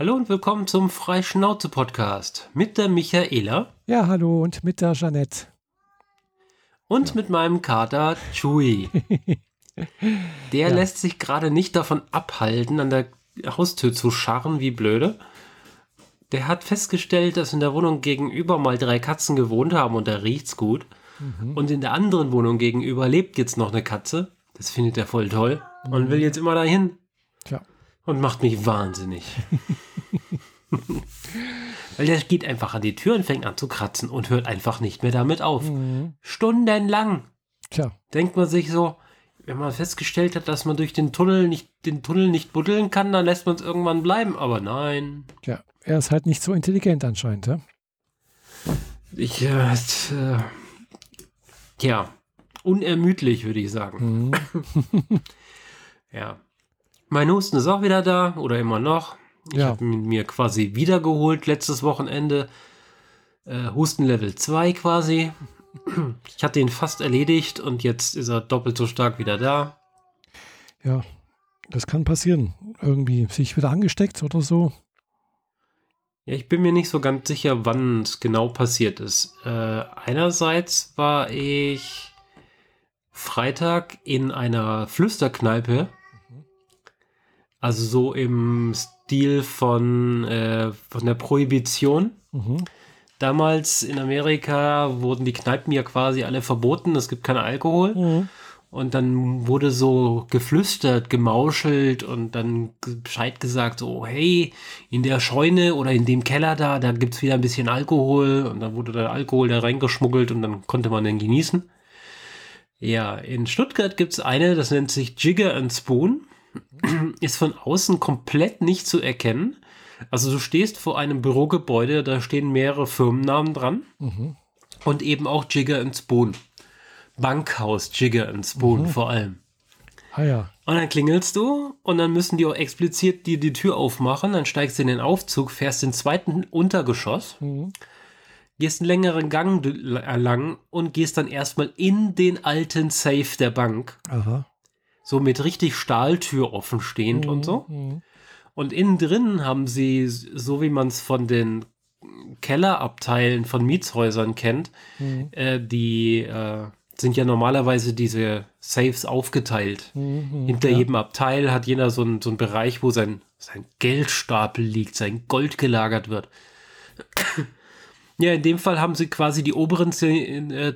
Hallo und willkommen zum Freischnauze-Podcast mit der Michaela. Ja, hallo und mit der Jeanette. Und ja. mit meinem Kater Chewy. der ja. lässt sich gerade nicht davon abhalten, an der Haustür zu scharren wie blöde. Der hat festgestellt, dass in der Wohnung gegenüber mal drei Katzen gewohnt haben und da riecht's gut. Mhm. Und in der anderen Wohnung gegenüber lebt jetzt noch eine Katze. Das findet er voll toll mhm. und will jetzt immer dahin. Tja. Und macht mich wahnsinnig. Weil der geht einfach an die Tür und fängt an zu kratzen und hört einfach nicht mehr damit auf. Mhm. Stundenlang. Tja. Denkt man sich so, wenn man festgestellt hat, dass man durch den Tunnel nicht, den Tunnel nicht buddeln kann, dann lässt man es irgendwann bleiben. Aber nein. Tja, er ist halt nicht so intelligent anscheinend, ja? Ich, äh, äh ja, unermüdlich, würde ich sagen. Mhm. ja. Mein Husten ist auch wieder da oder immer noch. Ich ja. habe mir quasi wiedergeholt letztes Wochenende. Äh, Husten Level 2 quasi. Ich hatte ihn fast erledigt und jetzt ist er doppelt so stark wieder da. Ja, das kann passieren. Irgendwie sich wieder angesteckt oder so. Ja, ich bin mir nicht so ganz sicher, wann es genau passiert ist. Äh, einerseits war ich Freitag in einer Flüsterkneipe. Also so im Stil von, äh, von der Prohibition. Mhm. Damals in Amerika wurden die Kneipen ja quasi alle verboten. Es gibt keinen Alkohol. Mhm. Und dann wurde so geflüstert, gemauschelt und dann Bescheid gesagt, so, hey, in der Scheune oder in dem Keller da, da gibt's wieder ein bisschen Alkohol. Und dann wurde der Alkohol da reingeschmuggelt und dann konnte man den genießen. Ja, in Stuttgart gibt's eine, das nennt sich Jigger and Spoon. Ist von außen komplett nicht zu erkennen. Also du stehst vor einem Bürogebäude, da stehen mehrere Firmennamen dran. Mhm. Und eben auch Jigger and Spoon. Bankhaus, Jigger and Spoon mhm. vor allem. Ah ja. Und dann klingelst du und dann müssen die auch explizit dir die Tür aufmachen. Dann steigst du in den Aufzug, fährst den zweiten Untergeschoss, mhm. gehst einen längeren Gang lang und gehst dann erstmal in den alten Safe der Bank. Aha. So mit richtig Stahltür offen stehend mhm. und so. Mhm. Und innen drin haben sie, so wie man es von den Kellerabteilen von Mietshäusern kennt, mhm. äh, die äh, sind ja normalerweise diese Safes aufgeteilt. Mhm, Hinter ja. jedem Abteil hat jeder so einen so Bereich, wo sein, sein Geldstapel liegt, sein Gold gelagert wird. ja, in dem Fall haben sie quasi die oberen, äh,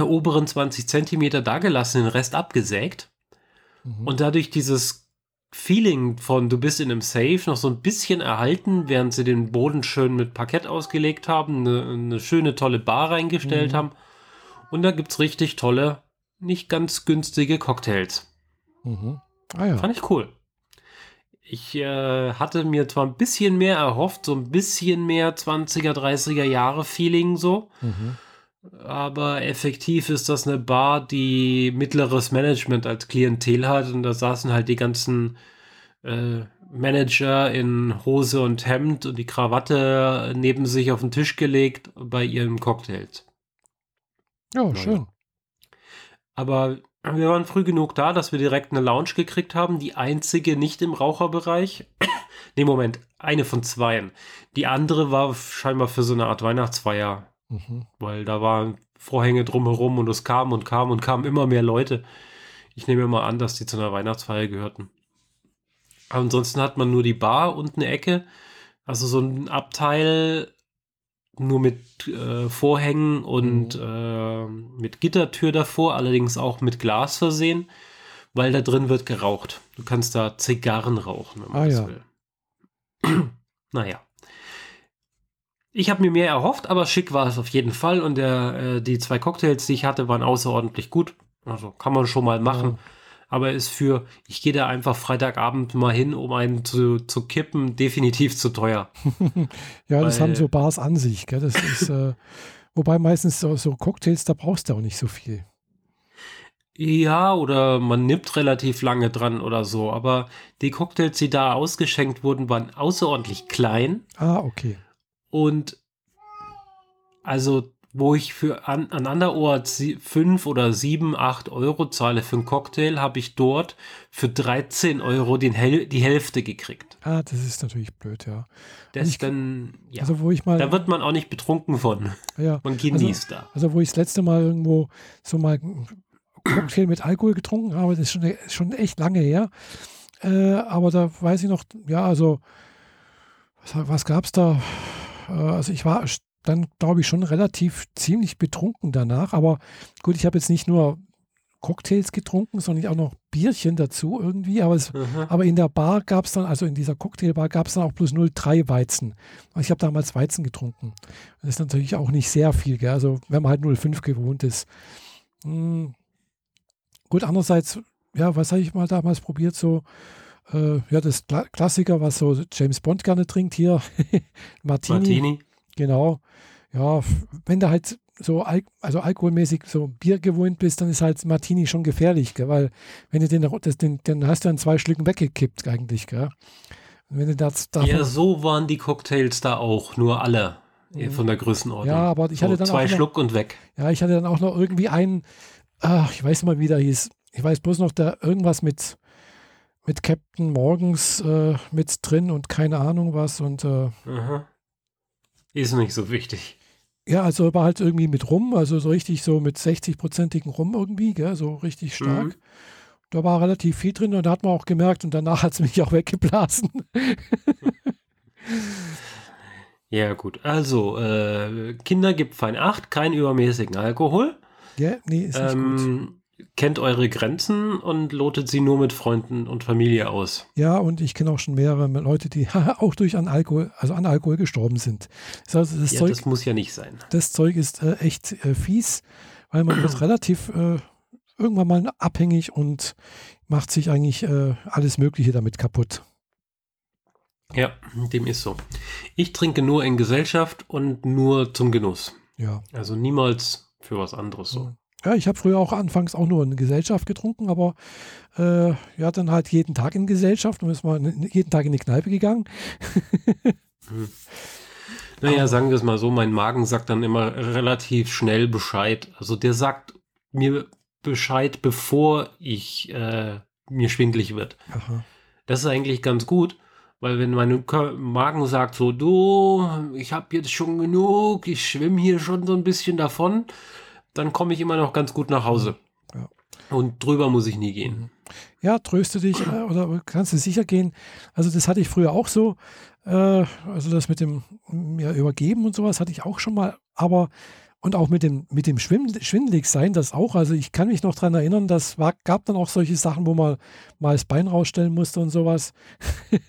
oberen 20 Zentimeter dagelassen, den Rest abgesägt. Mhm. Und dadurch dieses Feeling von du bist in einem Safe noch so ein bisschen erhalten, während sie den Boden schön mit Parkett ausgelegt haben, eine, eine schöne tolle Bar reingestellt mhm. haben und da gibt es richtig tolle, nicht ganz günstige Cocktails. Mhm. Ah, ja. Fand ich cool. Ich äh, hatte mir zwar ein bisschen mehr erhofft, so ein bisschen mehr 20er, 30er Jahre Feeling so. Mhm. Aber effektiv ist das eine Bar, die mittleres Management als Klientel hat. Und da saßen halt die ganzen äh, Manager in Hose und Hemd und die Krawatte neben sich auf den Tisch gelegt bei ihren Cocktails. Ja, schön. Aber wir waren früh genug da, dass wir direkt eine Lounge gekriegt haben. Die einzige nicht im Raucherbereich. nee, Moment, eine von zweien. Die andere war scheinbar für so eine Art Weihnachtsfeier. Mhm. Weil da waren Vorhänge drumherum und es kam und kam und kamen immer mehr Leute. Ich nehme mal an, dass die zu einer Weihnachtsfeier gehörten. ansonsten hat man nur die Bar und eine Ecke. Also so ein Abteil nur mit äh, Vorhängen und mhm. äh, mit Gittertür davor, allerdings auch mit Glas versehen, weil da drin wird geraucht. Du kannst da Zigarren rauchen, wenn man ah, das ja. will. naja. Ich habe mir mehr erhofft, aber schick war es auf jeden Fall und der, äh, die zwei Cocktails, die ich hatte, waren außerordentlich gut. Also kann man schon mal machen. Ja aber ist für, ich gehe da einfach Freitagabend mal hin, um einen zu, zu kippen, definitiv zu teuer. ja, Weil, das haben so Bars an sich. Gell? Das ist, äh, wobei meistens so, so Cocktails, da brauchst du auch nicht so viel. Ja, oder man nimmt relativ lange dran oder so. Aber die Cocktails, die da ausgeschenkt wurden, waren außerordentlich klein. Ah, okay. Und also wo ich für an, an anderorts fünf oder sieben, acht Euro zahle für einen Cocktail, habe ich dort für 13 Euro den Hel die Hälfte gekriegt. Ah, das ist natürlich blöd, ja. Das ich, dann, ja. Also wo ich mal, da wird man auch nicht betrunken von. Ja, man genießt also, da. Also wo ich das letzte Mal irgendwo so mal Cocktail mit Alkohol getrunken habe, das ist schon, schon echt lange her. Äh, aber da weiß ich noch, ja, also was, was gab es da? Äh, also ich war dann, glaube ich, schon relativ ziemlich betrunken danach. Aber gut, ich habe jetzt nicht nur Cocktails getrunken, sondern auch noch Bierchen dazu irgendwie. Aber, es, aber in der Bar gab es dann, also in dieser Cocktailbar gab es dann auch bloß 0,3 Weizen. Ich habe damals Weizen getrunken. Das ist natürlich auch nicht sehr viel, gell? also wenn man halt 0,5 gewohnt ist. Hm. Gut, andererseits, ja, was habe ich mal damals probiert? So, äh, ja, das Kla Klassiker, was so James Bond gerne trinkt hier, Martini. Martini. Genau. Ja, wenn du halt so Al also alkoholmäßig so Bier gewohnt bist, dann ist halt Martini schon gefährlich, gell? weil wenn du den, das, den, den hast du an zwei Schlücken weggekippt eigentlich, gell? wenn du das ja, so waren die Cocktails da auch, nur alle mhm. von der Größenordnung. Ja, aber ich hatte so dann zwei auch noch, Schluck und weg. Ja, ich hatte dann auch noch irgendwie einen, ach, ich weiß mal, wie der hieß. Ich weiß bloß noch, da irgendwas mit mit Captain Morgens äh, mit drin und keine Ahnung was und äh, ist nicht so wichtig. Ja, also war halt irgendwie mit Rum, also so richtig so mit 60-prozentigen Rum irgendwie, gell, so richtig stark. Mhm. Da war relativ viel drin und da hat man auch gemerkt und danach hat es mich auch weggeblasen. ja, gut. Also, äh, Kinder gibt fein 8, keinen übermäßigen Alkohol. Ja, nee, ist nicht ähm, gut kennt eure Grenzen und lotet sie nur mit Freunden und Familie aus. Ja, und ich kenne auch schon mehrere Leute, die auch durch an Alkohol, also an Alkohol gestorben sind. Das, heißt, das, ja, Zeug, das muss ja nicht sein. Das Zeug ist äh, echt äh, fies, weil man wird relativ äh, irgendwann mal abhängig und macht sich eigentlich äh, alles Mögliche damit kaputt. Ja, dem ist so. Ich trinke nur in Gesellschaft und nur zum Genuss. Ja. Also niemals für was anderes so. Ja, ich habe früher auch anfangs auch nur in Gesellschaft getrunken, aber äh, ja, dann halt jeden Tag in Gesellschaft und ist mal jeden Tag in die Kneipe gegangen. hm. Naja, sagen wir es mal so, mein Magen sagt dann immer relativ schnell Bescheid. Also der sagt mir Bescheid, bevor ich äh, mir schwindlig wird. Aha. Das ist eigentlich ganz gut, weil wenn mein Magen sagt so, du, ich habe jetzt schon genug, ich schwimme hier schon so ein bisschen davon, dann komme ich immer noch ganz gut nach Hause. Ja. Und drüber muss ich nie gehen. Mhm. Ja, tröste dich äh, oder kannst du sicher gehen. Also das hatte ich früher auch so. Äh, also das mit dem mir ja, Übergeben und sowas hatte ich auch schon mal. Aber und auch mit dem, mit dem schwindelig sein, das auch. Also ich kann mich noch daran erinnern, das war, gab dann auch solche Sachen, wo man mal das Bein rausstellen musste und sowas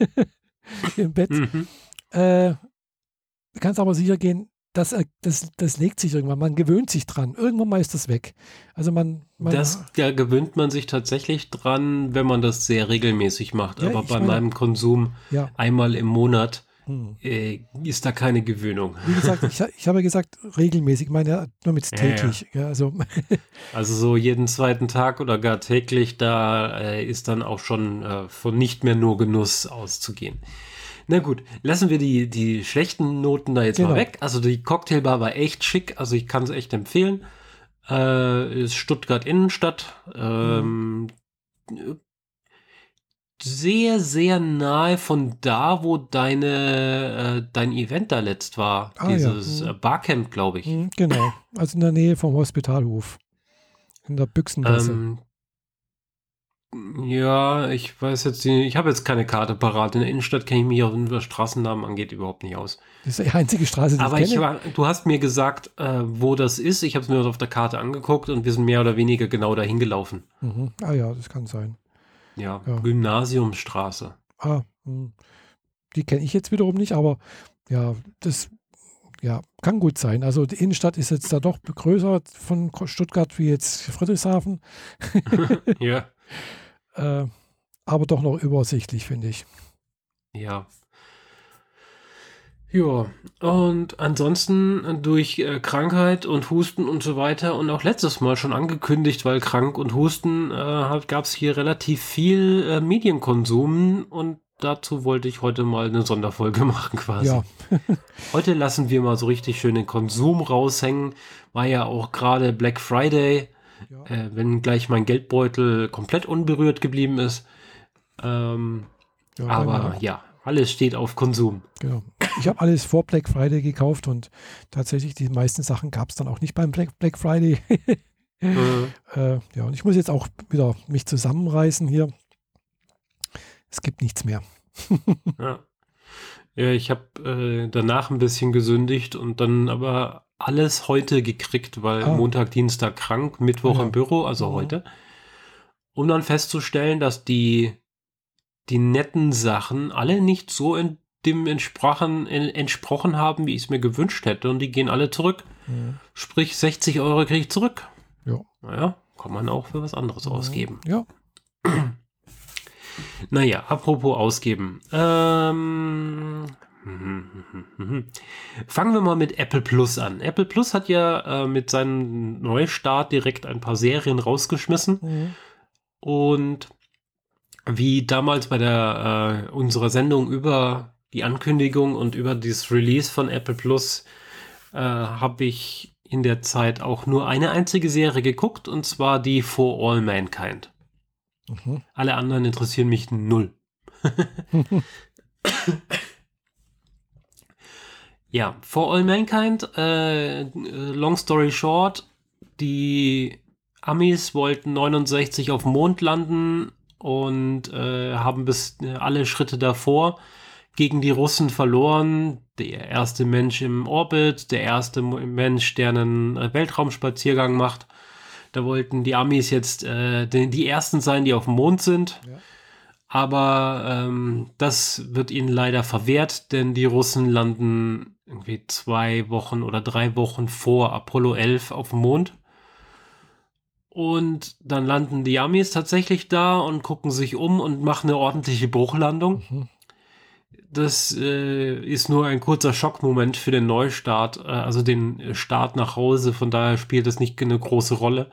im Bett. Mhm. Äh, du kannst aber sicher gehen, das, äh, das, das legt sich irgendwann. Man gewöhnt sich dran. Irgendwann mal ist das weg. Also man. man das ja, gewöhnt man sich tatsächlich dran, wenn man das sehr regelmäßig macht. Ja, Aber bei meine, meinem Konsum ja. einmal im Monat hm. äh, ist da keine Gewöhnung. Wie gesagt, ich, ich habe gesagt regelmäßig, meine nur mit täglich. Ja, also. also so jeden zweiten Tag oder gar täglich, da äh, ist dann auch schon äh, von nicht mehr nur Genuss auszugehen. Na gut, lassen wir die, die schlechten Noten da jetzt genau. mal weg. Also die Cocktailbar war echt schick, also ich kann es echt empfehlen. Äh, ist Stuttgart Innenstadt. Ähm, mhm. Sehr, sehr nahe von da, wo deine, äh, dein Event da letzt war. Ah, Dieses ja. mhm. Barcamp, glaube ich. Mhm, genau, also in der Nähe vom Hospitalhof. In der Büchsengasse. Ähm, ja, ich weiß jetzt ich habe jetzt keine Karte parat. In der Innenstadt kenne ich mich, was Straßennamen angeht, überhaupt nicht aus. Das ist die einzige Straße, die Aber ich, ich war, du hast mir gesagt, äh, wo das ist. Ich habe es mir auf der Karte angeguckt und wir sind mehr oder weniger genau dahin gelaufen. Mhm. Ah ja, das kann sein. Ja, ja. Gymnasiumsstraße. Ah, mh. Hm. die kenne ich jetzt wiederum nicht, aber ja, das ja, kann gut sein. Also die Innenstadt ist jetzt da doch größer von Stuttgart wie jetzt Friedrichshafen. ja. Äh, aber doch noch übersichtlich, finde ich. Ja. Ja, und ansonsten durch äh, Krankheit und Husten und so weiter und auch letztes Mal schon angekündigt, weil krank und Husten äh, gab es hier relativ viel äh, Medienkonsum und dazu wollte ich heute mal eine Sonderfolge machen quasi. Ja. heute lassen wir mal so richtig schön den Konsum raushängen. War ja auch gerade Black Friday, Ja. äh, wenn gleich mein Geldbeutel komplett unberührt geblieben ist. Ähm, Ja, aber auch. ja, alles steht auf Konsum. Genau. Ich habe alles vor Black Friday gekauft und tatsächlich die meisten Sachen gab es dann auch nicht beim Black, Black Friday. Äh, äh, ja, und ich muss jetzt auch wieder mich zusammenreißen hier. Es gibt nichts mehr. Ja. Ja, ich habe äh, danach ein bisschen gesündigt und dann aber alles heute gekriegt, weil Ah. Montag, Dienstag krank, Mittwoch Ja. im Büro, also Mhm. heute. Um dann festzustellen, dass die, die netten Sachen alle nicht so in dem entsprochen, in, entsprochen haben, wie ich es mir gewünscht hätte. Und die gehen alle zurück. Mhm. Sprich, 60 Euro kriege ich zurück. Ja. Naja, kann man auch für was anderes ausgeben. Ja, Naja, apropos ausgeben. Ähm, fangen wir mal mit Apple Plus an. Apple Plus hat ja äh, mit seinem Neustart direkt ein paar Serien rausgeschmissen. Mhm. Und wie damals bei der äh, unserer Sendung über die Ankündigung und über das Release von Apple Plus äh, habe ich in der Zeit auch nur eine einzige Serie geguckt und zwar die For All Mankind. Mhm. Alle anderen interessieren mich null. ja, For All Mankind, äh, long story short, die Amis wollten 69 auf dem Mond landen und äh, haben bis äh, alle Schritte davor gegen die Russen verloren. Der erste Mensch im Orbit, der erste Mensch, der einen äh, Weltraumspaziergang macht. Da wollten die Amis jetzt äh, die, die ersten sein, die auf dem Mond sind. Ja. Aber ähm, das wird ihnen leider verwehrt, denn die Russen landen irgendwie zwei Wochen oder drei Wochen vor Apollo 11 auf dem Mond. Und dann landen die Amis tatsächlich da und gucken sich um und machen eine ordentliche Bruchlandung. Mhm. Das äh, ist nur ein kurzer Schockmoment für den Neustart, äh, also den Start nach Hause. Von daher spielt es nicht eine große Rolle.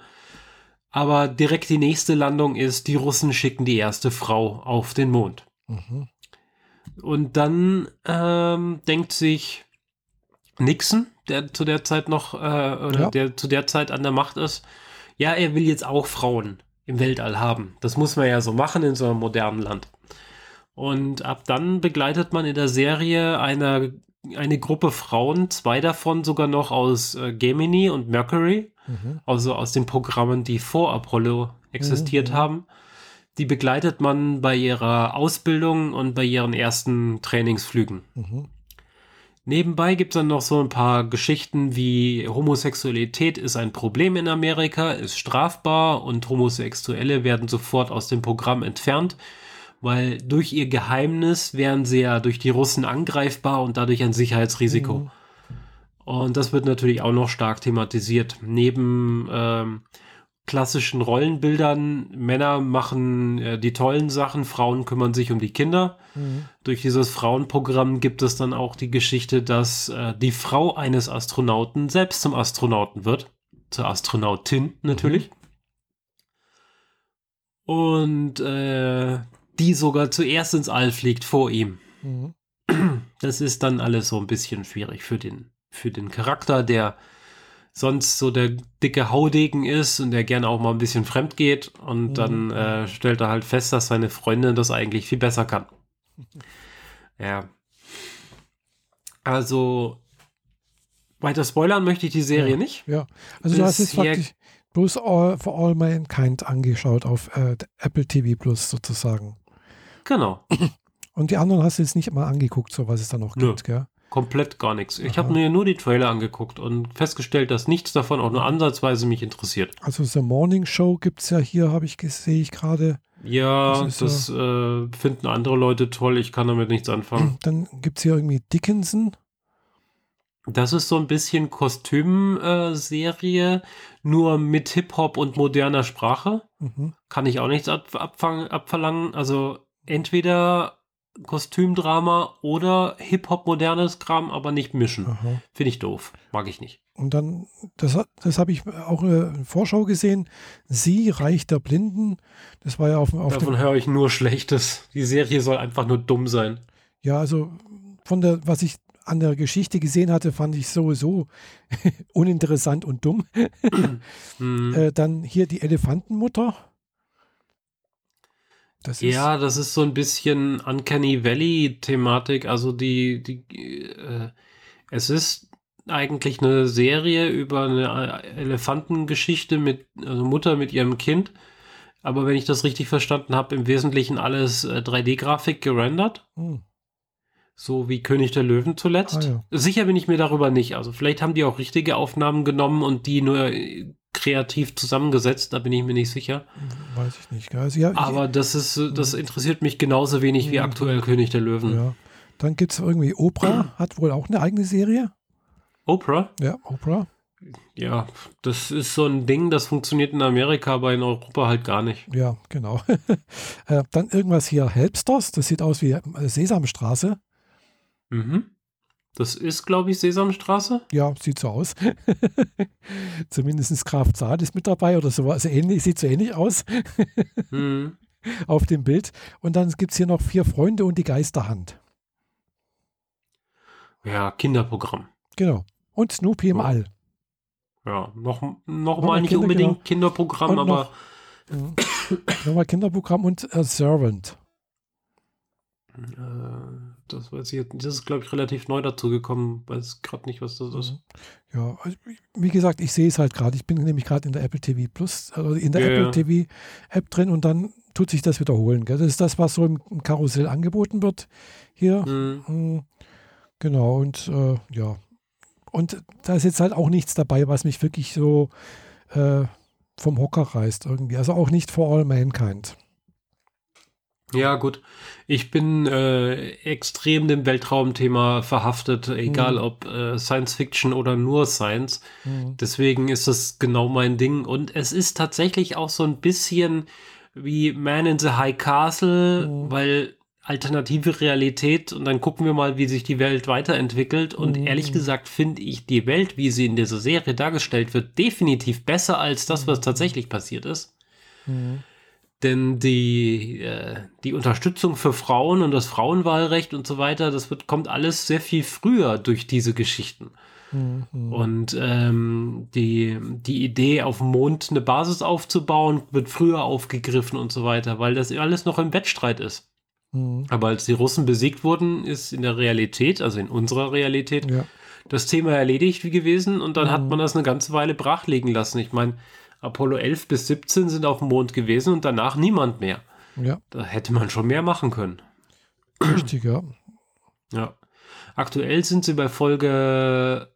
Aber direkt die nächste Landung ist, die Russen schicken die erste Frau auf den Mond. Mhm. Und dann ähm, denkt sich Nixon, der zu der Zeit noch, äh, oder Ja. der zu der Zeit an der Macht ist, ja, er will jetzt auch Frauen im Weltall haben. Das muss man ja so machen in so einem modernen Land. Und ab dann begleitet man in der Serie eine, eine Gruppe Frauen, zwei davon sogar noch aus äh, Gemini und Mercury, Mhm. also aus den Programmen, die vor Apollo existiert Mhm. haben. Die begleitet man bei ihrer Ausbildung und bei ihren ersten Trainingsflügen. Mhm. Nebenbei gibt es dann noch so ein paar Geschichten wie Homosexualität ist ein Problem in Amerika, ist strafbar und Homosexuelle werden sofort aus dem Programm entfernt, weil durch ihr Geheimnis wären sie ja durch die Russen angreifbar und dadurch ein Sicherheitsrisiko. Mhm. Und das wird natürlich auch noch stark thematisiert. Neben ähm, klassischen Rollenbildern, Männer machen äh, die tollen Sachen, Frauen kümmern sich um die Kinder. Mhm. Durch dieses Frauenprogramm gibt es dann auch die Geschichte, dass äh, die Frau eines Astronauten selbst zum Astronauten wird. Zur Astronautin natürlich. Und äh, die sogar zuerst ins All fliegt vor ihm. Mhm. Das ist dann alles so ein bisschen schwierig für den, für den Charakter, der sonst so der dicke Haudegen ist und der gerne auch mal ein bisschen fremd geht. Und Mhm. dann äh, stellt er halt fest, dass seine Freundin das eigentlich viel besser kann. Ja. Also, weiter spoilern möchte ich die Serie Ja. nicht. Ja, also du hast jetzt faktisch bloß all, For All Mankind angeschaut auf äh, Apple TV Plus sozusagen. Genau. Und die anderen hast du jetzt nicht mal angeguckt, so was es da noch Nö. gibt, gell? Komplett gar nichts. Ich habe mir nur die Trailer angeguckt und festgestellt, dass nichts davon auch nur ansatzweise mich interessiert. Also The Morning Show gibt es ja hier, habe ich sehe ich gerade. Ja, Das das, äh, finden andere Leute toll. Ich kann damit nichts anfangen. Dann gibt es hier irgendwie Dickinson. Das ist so ein bisschen Kostüm-Serie, nur mit Hip-Hop und moderner Sprache. Mhm. Kann ich auch nichts ab abfangen, abverlangen. Also entweder Kostümdrama oder Hip-Hop modernes Kram, aber nicht mischen. Finde ich doof. Mag ich nicht. Und dann, das, das habe ich auch in Vorschau gesehen. Sie, Reich der Blinden. Das war ja auf, auf Davon höre ich nur Schlechtes. Die Serie soll einfach nur dumm sein. ja, also von der, was ich an der Geschichte gesehen hatte, fand ich sowieso uninteressant und dumm. Hm. Äh, dann hier die Elefantenmutter. Das Ja, das ist so ein bisschen Uncanny Valley-Thematik. Also die, die, äh, es ist eigentlich eine Serie über eine Elefantengeschichte mit also Mutter mit ihrem Kind. Aber wenn ich das richtig verstanden habe, im Wesentlichen alles äh, 3D-Grafik gerendert. Hm, So wie König der Löwen zuletzt. Ah, ja. Sicher bin ich mir darüber nicht. Also vielleicht haben die auch richtige Aufnahmen genommen und die nur äh, kreativ zusammengesetzt. Da bin ich mir nicht sicher. weiß ich nicht. Also, ja, Aber das ist, das interessiert mich genauso wenig wie Mhm. aktuell König der Löwen. ja. Dann gibt es irgendwie Oprah, hat wohl auch eine eigene Serie. Oprah? Ja, Oprah. Ja, das ist so ein Ding, das funktioniert in Amerika, aber in Europa halt gar nicht. Ja, genau. äh, dann irgendwas hier, Helpsters, das sieht aus wie äh, Sesamstraße. Mhm. Das ist, glaube ich, Sesamstraße. Ja, sieht so aus. Zumindest Graf Zahn ist mit dabei oder so. Also ähnlich, sieht so ähnlich aus Mhm. auf dem Bild. Und dann gibt es hier noch vier Freunde und die Geisterhand. Ja, Kinderprogramm. Genau. Und Snoopy im Ja. All. Ja, noch, noch mal nicht Kinder, unbedingt genau. Kinderprogramm, Und aber noch- Mhm. Nochmal Kinderprogramm und A Servant. äh, das weiß ich jetzt. nicht. Das ist, glaube ich, relativ neu dazu gekommen. Weiß gerade nicht, was das ist. Ja, also, wie gesagt, ich sehe es halt gerade. Ich bin nämlich gerade in der Apple TV Plus, also in der Ja, Apple ja. TV App drin und dann tut sich das wiederholen. Gell? Das ist das, was so im, Karussell angeboten wird hier. Mhm. Mm, Genau, und äh, ja. Und da ist jetzt halt auch nichts dabei, was mich wirklich so äh, vom Hocker reißt irgendwie. Also auch nicht For All Mankind. Ja, gut. Ich bin äh, extrem dem Weltraumthema verhaftet, egal Mhm. ob äh, Science Fiction oder nur Science. Mhm. Deswegen ist das genau mein Ding. Und es ist tatsächlich auch so ein bisschen wie Man in the High Castle, Mhm. weil alternative Realität und dann gucken wir mal, wie sich die Welt weiterentwickelt. Und Mhm. ehrlich gesagt finde ich die Welt, wie sie in dieser Serie dargestellt wird, definitiv besser als das, was tatsächlich passiert ist. Mhm. Denn die, äh, die Unterstützung für Frauen und das Frauenwahlrecht und so weiter, das wird, kommt alles sehr viel früher durch diese Geschichten. Mhm. Und ähm, die, die Idee, auf dem Mond eine Basis aufzubauen, wird früher aufgegriffen und so weiter, weil das alles noch im Wettstreit ist. Mhm. Aber als die Russen besiegt wurden, ist in der Realität, also in unserer Realität, Ja. das Thema erledigt gewesen und dann hat Mhm. man das eine ganze Weile brachlegen lassen. Ich meine, Apollo 11 bis 17 sind auf dem Mond gewesen und danach niemand mehr. ja, Da hätte man schon mehr machen können. richtig, ja. Ja. Aktuell sind sie bei Folge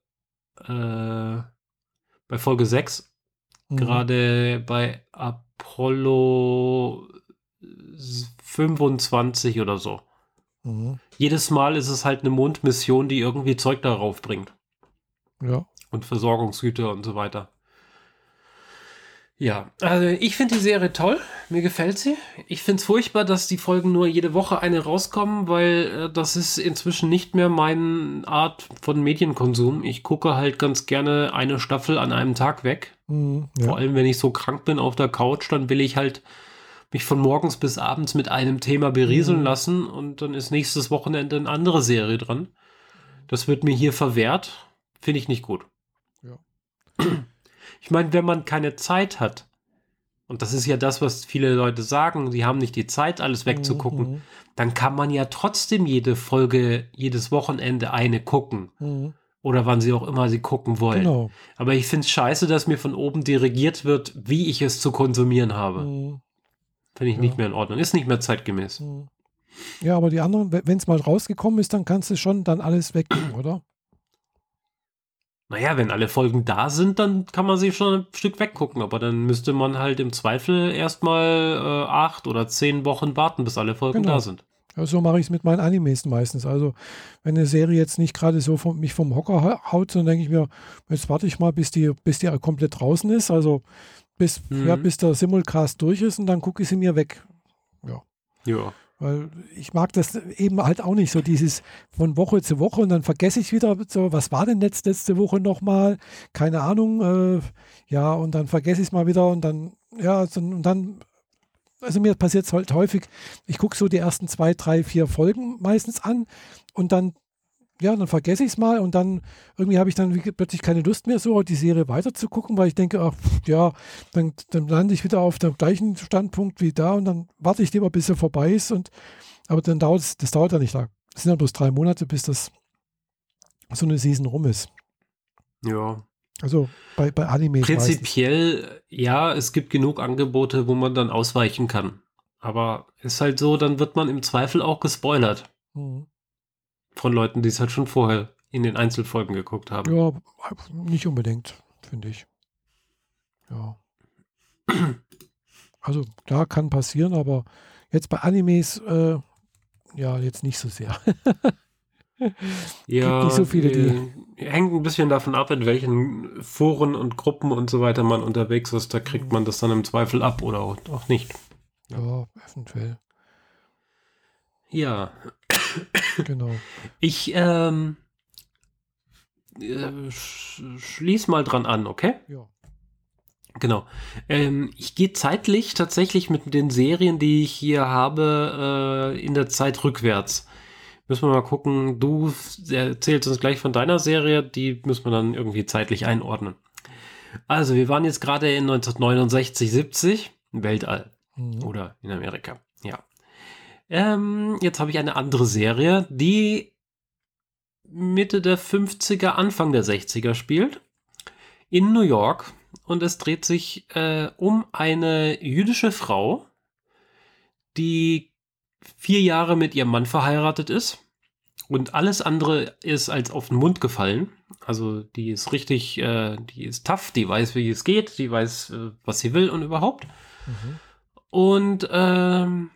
äh, bei Folge 6, Mhm. gerade bei Apollo 25 oder so. Mhm. Jedes Mal ist es halt eine Mondmission, die irgendwie Zeug darauf bringt. Ja. und Versorgungsgüter und so weiter. Ja, also ich finde die Serie toll. Mir gefällt sie. Ich finde es furchtbar, dass die Folgen nur jede Woche eine rauskommen, weil äh, das ist inzwischen nicht mehr meine Art von Medienkonsum. Ich gucke halt ganz gerne eine Staffel an einem Tag weg. Mhm. Vor ja. allem, wenn ich so krank bin auf der Couch, dann will ich halt mich von morgens bis abends mit einem Thema berieseln Mhm. lassen und dann ist nächstes Wochenende eine andere Serie dran. Das wird mir hier verwehrt. Finde ich nicht gut. Ja. Ich meine, wenn man keine Zeit hat, und das ist ja das, was viele Leute sagen, sie haben nicht die Zeit, alles wegzugucken, Mhm. dann kann man ja trotzdem jede Folge, jedes Wochenende eine gucken. Mhm. Oder wann sie auch immer sie gucken wollen. Genau. Aber ich finde es scheiße, dass mir von oben dirigiert wird, wie ich es zu konsumieren habe. Mhm. Finde ich Ja. nicht mehr in Ordnung. Ist nicht mehr zeitgemäß. Mhm. Ja, aber die anderen, wenn es mal rausgekommen ist, dann kannst du schon dann alles weggucken, oder? Naja, wenn alle Folgen da sind, dann kann man sie schon ein Stück weggucken. Aber dann müsste man halt im Zweifel erstmal äh, acht oder zehn Wochen warten, bis alle Folgen Genau. da sind. Ja, so mache ich es mit meinen Animes meistens. Also, wenn eine Serie jetzt nicht gerade so vom, mich vom Hocker ha- haut, dann denke ich mir, jetzt warte ich mal, bis die, bis die komplett draußen ist. Also, bis, Mhm. ja, bis der Simulcast durch ist und dann gucke ich sie mir weg. Ja. Weil ich mag das eben halt auch nicht so, dieses von Woche zu Woche und dann vergesse ich wieder so, was war denn jetzt letzte Woche nochmal? Keine Ahnung. Äh, ja, und dann vergesse ich es mal wieder und dann, ja, so, und dann, also mir passiert es halt häufig, ich gucke so die ersten zwei, drei, vier Folgen meistens an und dann ja, dann vergesse ich es mal und dann irgendwie habe ich dann plötzlich keine Lust mehr, so die Serie weiter zu gucken, weil ich denke, ach, ja, dann, dann lande ich wieder auf dem gleichen Standpunkt wie da und dann warte ich lieber, bis er vorbei ist. Und, aber dann dauert es, das dauert ja nicht lang. Es sind ja bloß drei Monate, bis das so eine Season rum ist. Ja. Also bei, bei Anime. Prinzipiell, meistens. ja, es gibt genug Angebote, wo man dann ausweichen kann. Aber ist halt so, dann wird man im Zweifel auch gespoilert. Mhm von Leuten, die es halt schon vorher in den Einzelfolgen geguckt haben. Ja, nicht unbedingt, finde ich. Ja. Also klar, kann passieren, aber jetzt bei Animes, äh, ja, jetzt nicht so sehr. ja, nicht so viele, die. Hängt ein bisschen davon ab, in welchen Foren und Gruppen und so weiter man unterwegs ist. Da kriegt man das dann im Zweifel ab oder auch nicht. Ja, eventuell. Ja. Genau. Ich ähm, äh, schließ mal dran an, okay? Ja. Genau. Ähm, ich gehe zeitlich tatsächlich mit den Serien, die ich hier habe, äh, in der Zeit rückwärts. Müssen wir mal gucken. Du erzählst uns gleich von deiner Serie, die müssen wir dann irgendwie zeitlich einordnen. Also, wir waren jetzt gerade in 1969, 70, Weltall. Mhm. Oder in Amerika. Ja. Ähm, jetzt habe ich eine andere Serie, die Mitte der 50er, Anfang der 60er spielt. In New York. Und es dreht sich äh, um eine jüdische Frau, die vier Jahre mit ihrem Mann verheiratet ist. Und alles andere ist als auf den Mund gefallen. Also die ist richtig, äh, die ist tough, die weiß, wie es geht, die weiß, äh, was sie will und überhaupt. Mhm. Und ähm,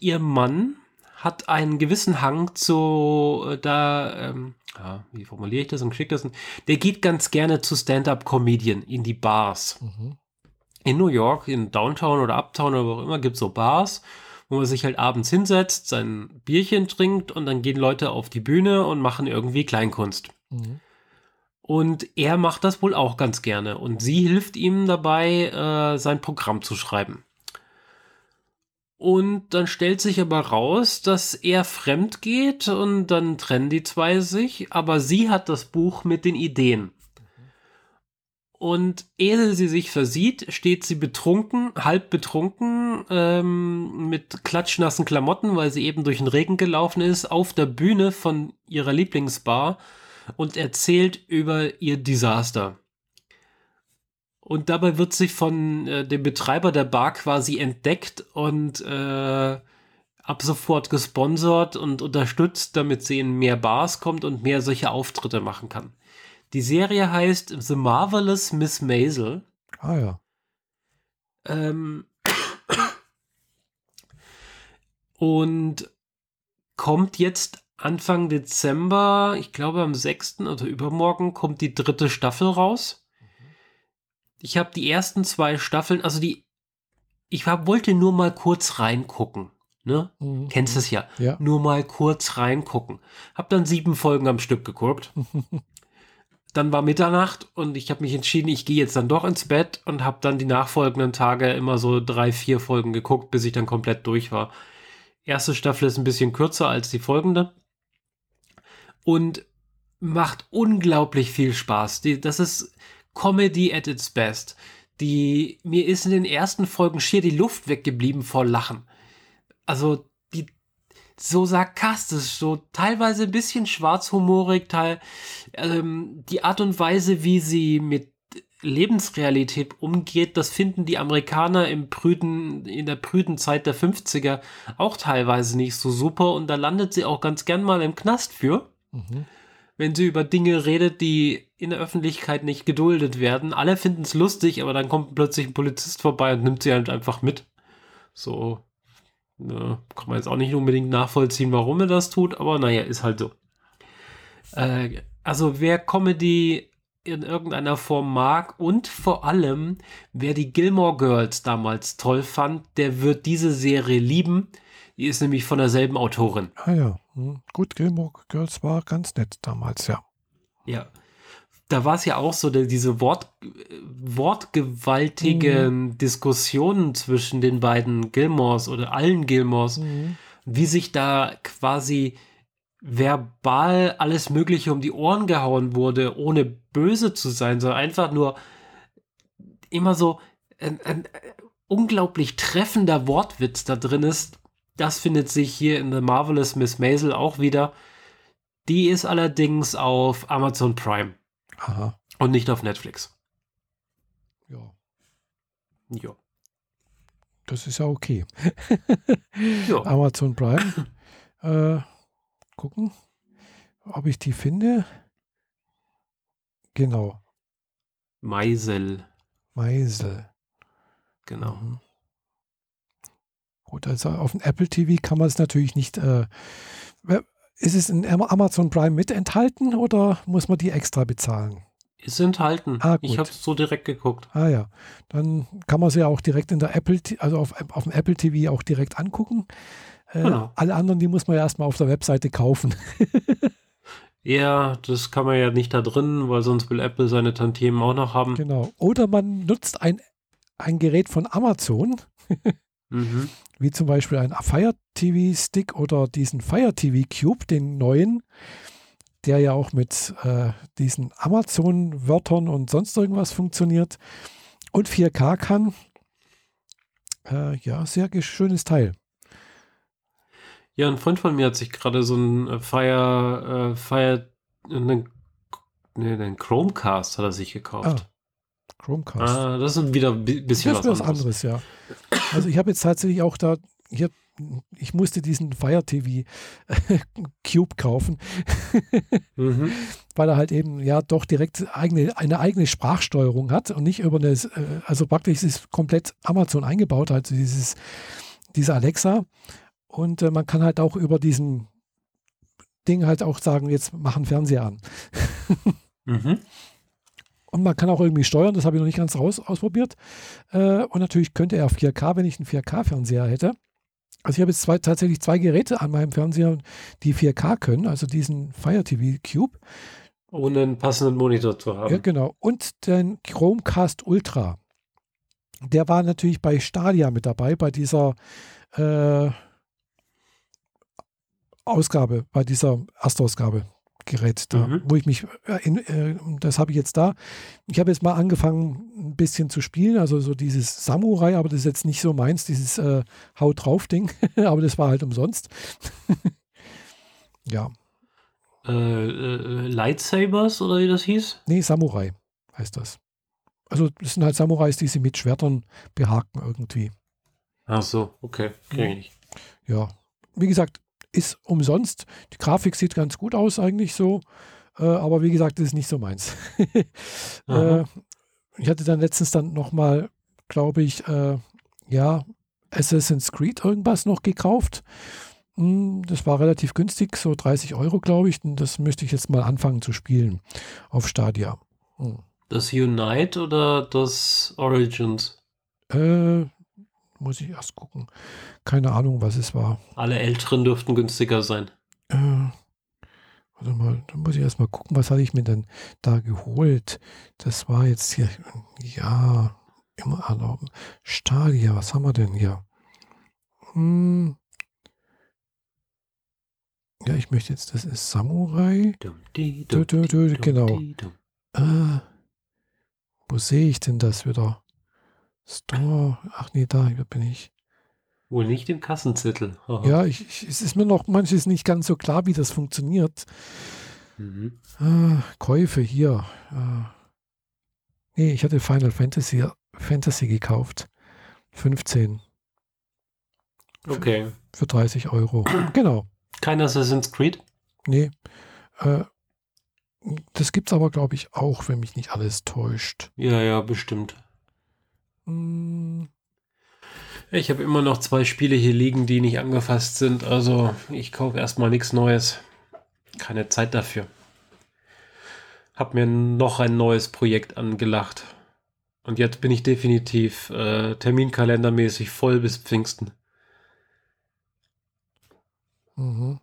ihr Mann hat einen gewissen Hang zu, äh, da, ähm, ja, wie formuliere ich das und schicke das? Der geht ganz gerne zu Stand-up-Comedian in die Bars. Mhm. In New York, in Downtown oder Uptown oder wo auch immer, gibt es so Bars, wo man sich halt abends hinsetzt, sein Bierchen trinkt und dann gehen Leute auf die Bühne und machen irgendwie Kleinkunst. Mhm. Und er macht das wohl auch ganz gerne. Und sie hilft ihm dabei, äh, sein Programm zu schreiben. Und dann stellt sich aber raus, dass er fremd geht und dann trennen die zwei sich, aber sie hat das Buch mit den Ideen. Und ehe sie sich versieht, steht sie betrunken, halb betrunken, ähm, mit klatschnassen Klamotten, weil sie eben durch den Regen gelaufen ist, auf der Bühne von ihrer Lieblingsbar und erzählt über ihr Desaster. Und dabei wird sie von äh, dem Betreiber der Bar quasi entdeckt und äh, ab sofort gesponsert und unterstützt, damit sie in mehr Bars kommt und mehr solche Auftritte machen kann. Die Serie heißt The Marvelous Miss Maisel. Ah ja. Ähm, und kommt jetzt Anfang Dezember, ich glaube am 6. oder übermorgen, kommt die dritte Staffel raus. Ich habe die ersten zwei Staffeln, also die, ich hab, wollte nur mal kurz reingucken. Ne? Mhm. Kennst es ja. ja. Nur mal kurz reingucken. Hab dann sieben Folgen am Stück geguckt. dann war Mitternacht und ich habe mich entschieden, ich gehe jetzt dann doch ins Bett und habe dann die nachfolgenden Tage immer so drei, vier Folgen geguckt, bis ich dann komplett durch war. Erste Staffel ist ein bisschen kürzer als die folgende und macht unglaublich viel Spaß. Die, das ist Comedy at its best. Die, mir ist in den ersten Folgen schier die Luft weggeblieben vor Lachen. Also, die, so sarkastisch, so teilweise ein bisschen schwarzhumorig, teil, ähm, die Art und Weise, wie sie mit Lebensrealität umgeht, das finden die Amerikaner im prüden, in der prüden Zeit der 50er auch teilweise nicht so super und da landet sie auch ganz gern mal im Knast für. Mhm wenn sie über Dinge redet, die in der Öffentlichkeit nicht geduldet werden. Alle finden es lustig, aber dann kommt plötzlich ein Polizist vorbei und nimmt sie halt einfach mit. So, ne, kann man jetzt auch nicht unbedingt nachvollziehen, warum er das tut, aber naja, ist halt so. Äh, also wer Comedy in irgendeiner Form mag und vor allem, wer die Gilmore Girls damals toll fand, der wird diese Serie lieben. Die ist nämlich von derselben Autorin. Ah ja, hm. gut, Gilmore Girls war ganz nett damals, ja. Ja. Da war es ja auch so, diese Wort, wortgewaltigen Mhm. Diskussionen zwischen den beiden Gilmores oder allen Gilmores, Mhm. wie sich da quasi verbal alles Mögliche um die Ohren gehauen wurde, ohne böse zu sein, sondern einfach nur immer so ein, ein unglaublich treffender Wortwitz da drin ist. Das findet sich hier in The Marvelous Miss Maisel auch wieder. Die ist allerdings auf Amazon Prime Aha, und nicht auf Netflix. ja, Ja. das ist ja okay. ja. Amazon Prime. äh, gucken, ob ich die finde. Genau, Meisel, Meisel. genau. Mhm. Gut, also auf dem Apple TV kann man es natürlich nicht. Äh, ist es in Am- Amazon Prime mit enthalten oder muss man die extra bezahlen? Ist enthalten. Ah, ich habe so direkt geguckt. Ah ja, dann kann man sie ja auch direkt in der Apple, also auf, auf dem Apple TV auch direkt angucken. Äh, Genau. Alle anderen, die muss man ja erstmal auf der Webseite kaufen. Ja, das kann man ja nicht da drin, weil sonst will Apple seine Tantiemen auch noch haben. genau. Oder man nutzt ein, ein Gerät von Amazon, Mhm. wie zum Beispiel ein Fire TV Stick oder diesen Fire TV Cube, den neuen, der ja auch mit äh, diesen Amazon-Wörtern und sonst irgendwas funktioniert und 4K kann. Äh, ja, sehr schönes Teil. Ja, ein Freund von mir hat sich gerade so ein äh, Fire, äh, Fire, einen, nee, den Chromecast hat er sich gekauft. Chromecast. Ah, das ist wieder ein bi- bisschen Das was was anderes. ja. Also ich habe jetzt tatsächlich auch da, hier, ich musste diesen Fire TV Cube kaufen, Mhm. weil er halt eben ja doch direkt eigene, eine eigene Sprachsteuerung hat und nicht über eine, äh, also praktisch ist komplett Amazon eingebaut, also dieses, diese Alexa. Und äh, man kann halt auch über diesen Ding halt auch sagen, jetzt mach einen Fernseher an. Mhm. Und man kann auch irgendwie steuern, das habe ich noch nicht ganz raus ausprobiert. Äh, und natürlich könnte er 4K, wenn ich einen 4K-Fernseher hätte. Also ich habe jetzt zwei, tatsächlich zwei Geräte an meinem Fernseher, die 4K können, also diesen Fire TV Cube. Ohne einen passenden Monitor zu haben. Ja, genau. Und den Chromecast Ultra. Der war natürlich bei Stadia mit dabei, bei dieser äh, Ausgabe, bei dieser Erstausgabe Gerät da, Mhm. wo ich mich, äh, in, äh, das habe ich jetzt da. Ich habe jetzt mal angefangen, ein bisschen zu spielen, also so dieses Samurai, aber das ist jetzt nicht so meins, dieses äh, Haut drauf Ding, aber das war halt umsonst. ja, Äh, äh, Lightsabers oder wie das hieß? nee, Samurai heißt das. Also das sind halt Samurais, die sie mit Schwertern behaken irgendwie. Ach so, okay. Kenn ich nicht. Ja, wie gesagt, ist umsonst. Die Grafik sieht ganz gut aus eigentlich so, äh, aber wie gesagt, das ist nicht so meins. Äh, ich hatte dann letztens dann nochmal, glaube ich, äh, ja, Assassin's Creed irgendwas noch gekauft. Hm, Das war relativ günstig, so 30 Euro, glaube ich. Und das müsste ich jetzt mal anfangen zu spielen auf Stadia. Hm. Das Unite oder das Origins? Äh, muss ich erst gucken. Keine Ahnung, was es war. Alle älteren dürften günstiger sein. Äh, warte mal, da muss ich erst mal gucken, was hatte ich mir denn da geholt. Das war jetzt hier, ja, immer erlauben. Stadia, was haben wir denn hier? Hm. Ja, ich möchte jetzt, das ist Samurai. Dum, di, dum, dum, genau. Äh, wo sehe ich denn das wieder? Store, ach nee, da bin ich. Wohl nicht im Kassenzettel. Aha. Ja, ich, ich, es ist mir noch manches nicht ganz so klar, wie das funktioniert. Mhm. Ah, Käufe hier. Ah. Nee, ich hatte Final Fantasy, Fantasy gekauft. 15 Okay. für 30 Euro. Genau. Kein Assassin's Creed? Nee. Äh, das gibt es aber, glaube ich, auch, wenn mich nicht alles täuscht. Ja, ja, bestimmt. Hm, Ich habe immer noch zwei Spiele hier liegen, die nicht angefasst sind. Also ich kaufe erstmal nichts Neues. Keine Zeit dafür. Hab mir noch ein neues Projekt angelacht. Und jetzt bin ich definitiv äh, terminkalendermäßig voll bis Pfingsten. Mhm.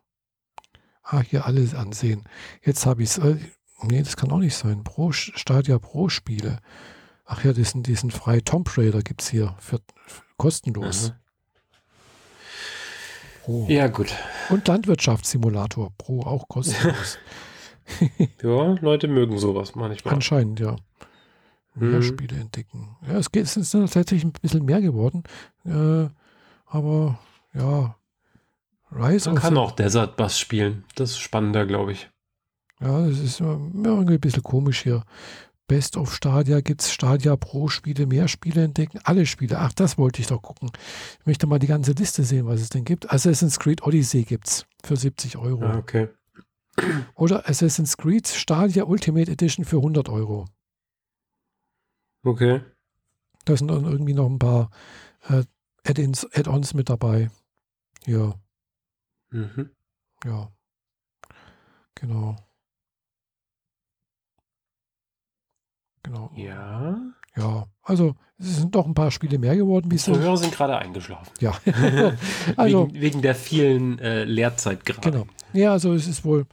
Ah, hier alles ansehen. Jetzt habe ich es. Äh, nee, das kann auch nicht sein. Pro Stadia Pro Spiele. Ach ja, diesen, diesen frei Tomb Raider gibt es hier für, für kostenlos. Pro. Ja, gut. Und Landwirtschaftssimulator Pro auch kostenlos. ja, Leute mögen sowas manchmal. Anscheinend, ja. Mehr mhm. Spiele entdecken. Ja, es, geht, es ist tatsächlich ein bisschen mehr geworden. Äh, aber ja, Rise Man kann auch Desert Bus spielen. Das ist spannender, glaube ich. Ja, das ist irgendwie ein bisschen komisch hier. Best of Stadia gibt es Stadia Pro Spiele, mehr Spiele entdecken, alle Spiele. Ach, das wollte ich doch gucken. Ich möchte mal die ganze Liste sehen, was es denn gibt. Assassin's Creed Odyssey gibt es für 70 Euro. Ah, okay. Oder Assassin's Creed Stadia Ultimate Edition für 100 Euro. Okay. Da sind dann irgendwie noch ein paar äh, Add-ins, Add-ons mit dabei. Ja. Mhm. Ja. Genau. Genau. Ja. Ja, also es sind doch ein paar Spiele mehr geworden. Die Zuhörer sind gerade eingeschlafen. Ja. also, wegen, wegen, der vielen äh, Lehrzeit gerade. Genau. Ja, also es ist wohl,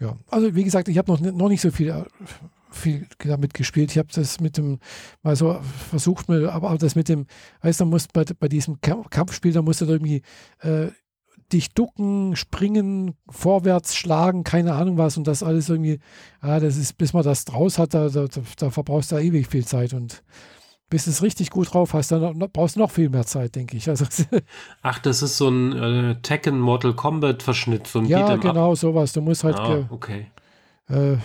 ja. Also wie gesagt, ich habe noch, noch nicht so viel, äh, viel damit gespielt. Ich habe das mit dem, mal so versucht, aber das mit dem, weißt du, musst bei, bei diesem Kampfspiel, da musst du irgendwie äh, dich ducken, springen, vorwärts schlagen, keine Ahnung was und das alles irgendwie, ja, das ist, bis man das draus hat, da, da, da verbrauchst du ewig viel Zeit und bis du es richtig gut drauf hast, dann brauchst du noch viel mehr Zeit, denke ich. Also, Ach, das ist so ein äh, Tekken Mortal Kombat Verschnitt von Ja, genau, sowas. Du musst halt ah, okay äh,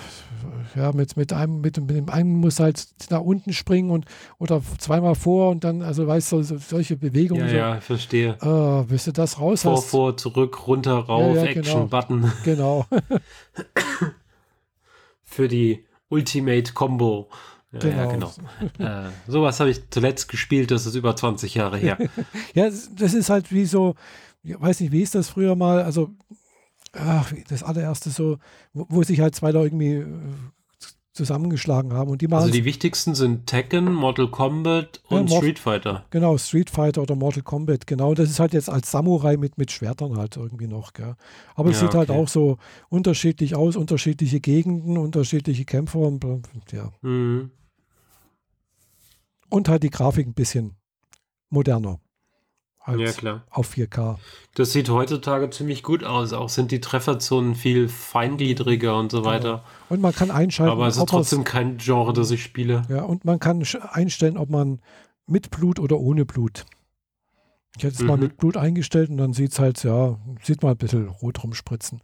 ja, mit, mit einem, mit, mit dem einen muss halt nach unten springen und oder zweimal vor und dann, also weißt du, so, solche Bewegungen. Ja, so, ja, verstehe. Äh, bis du das raus vor, hast. Vor, vor, zurück, runter, rauf, ja, ja, genau. Action-Button. Genau. Für die Ultimate Combo. Ja, genau. Ja, genau. äh, sowas habe ich zuletzt gespielt, das ist über 20 Jahre her. ja, das ist halt wie so, ich weiß nicht, wie ist das früher mal, also ach, das allererste so, wo, wo sich halt zwei da irgendwie äh, zusammengeschlagen haben. Und die also die wichtigsten sind Tekken, Mortal Kombat und ja, Street Fighter. Genau, Street Fighter oder Mortal Kombat, genau. Das ist halt jetzt als Samurai mit, mit Schwertern halt irgendwie noch. Gell. Aber es ja, sieht halt okay. halt auch so unterschiedlich aus, unterschiedliche Gegenden, unterschiedliche Kämpfer und ja. Mhm. Und halt die Grafik ein bisschen moderner ja, klar. auf 4K. Das sieht heutzutage ziemlich gut aus. Auch sind die Trefferzonen viel feingliedriger und so weiter. Genau. Und man kann einschalten. Aber es ist trotzdem kein Genre, das ich spiele. Ja, und man kann einstellen, ob man mit Blut oder ohne Blut. Ich hätte es mhm. mal mit Blut eingestellt und dann sieht es halt, ja, sieht man ein bisschen rot rumspritzen.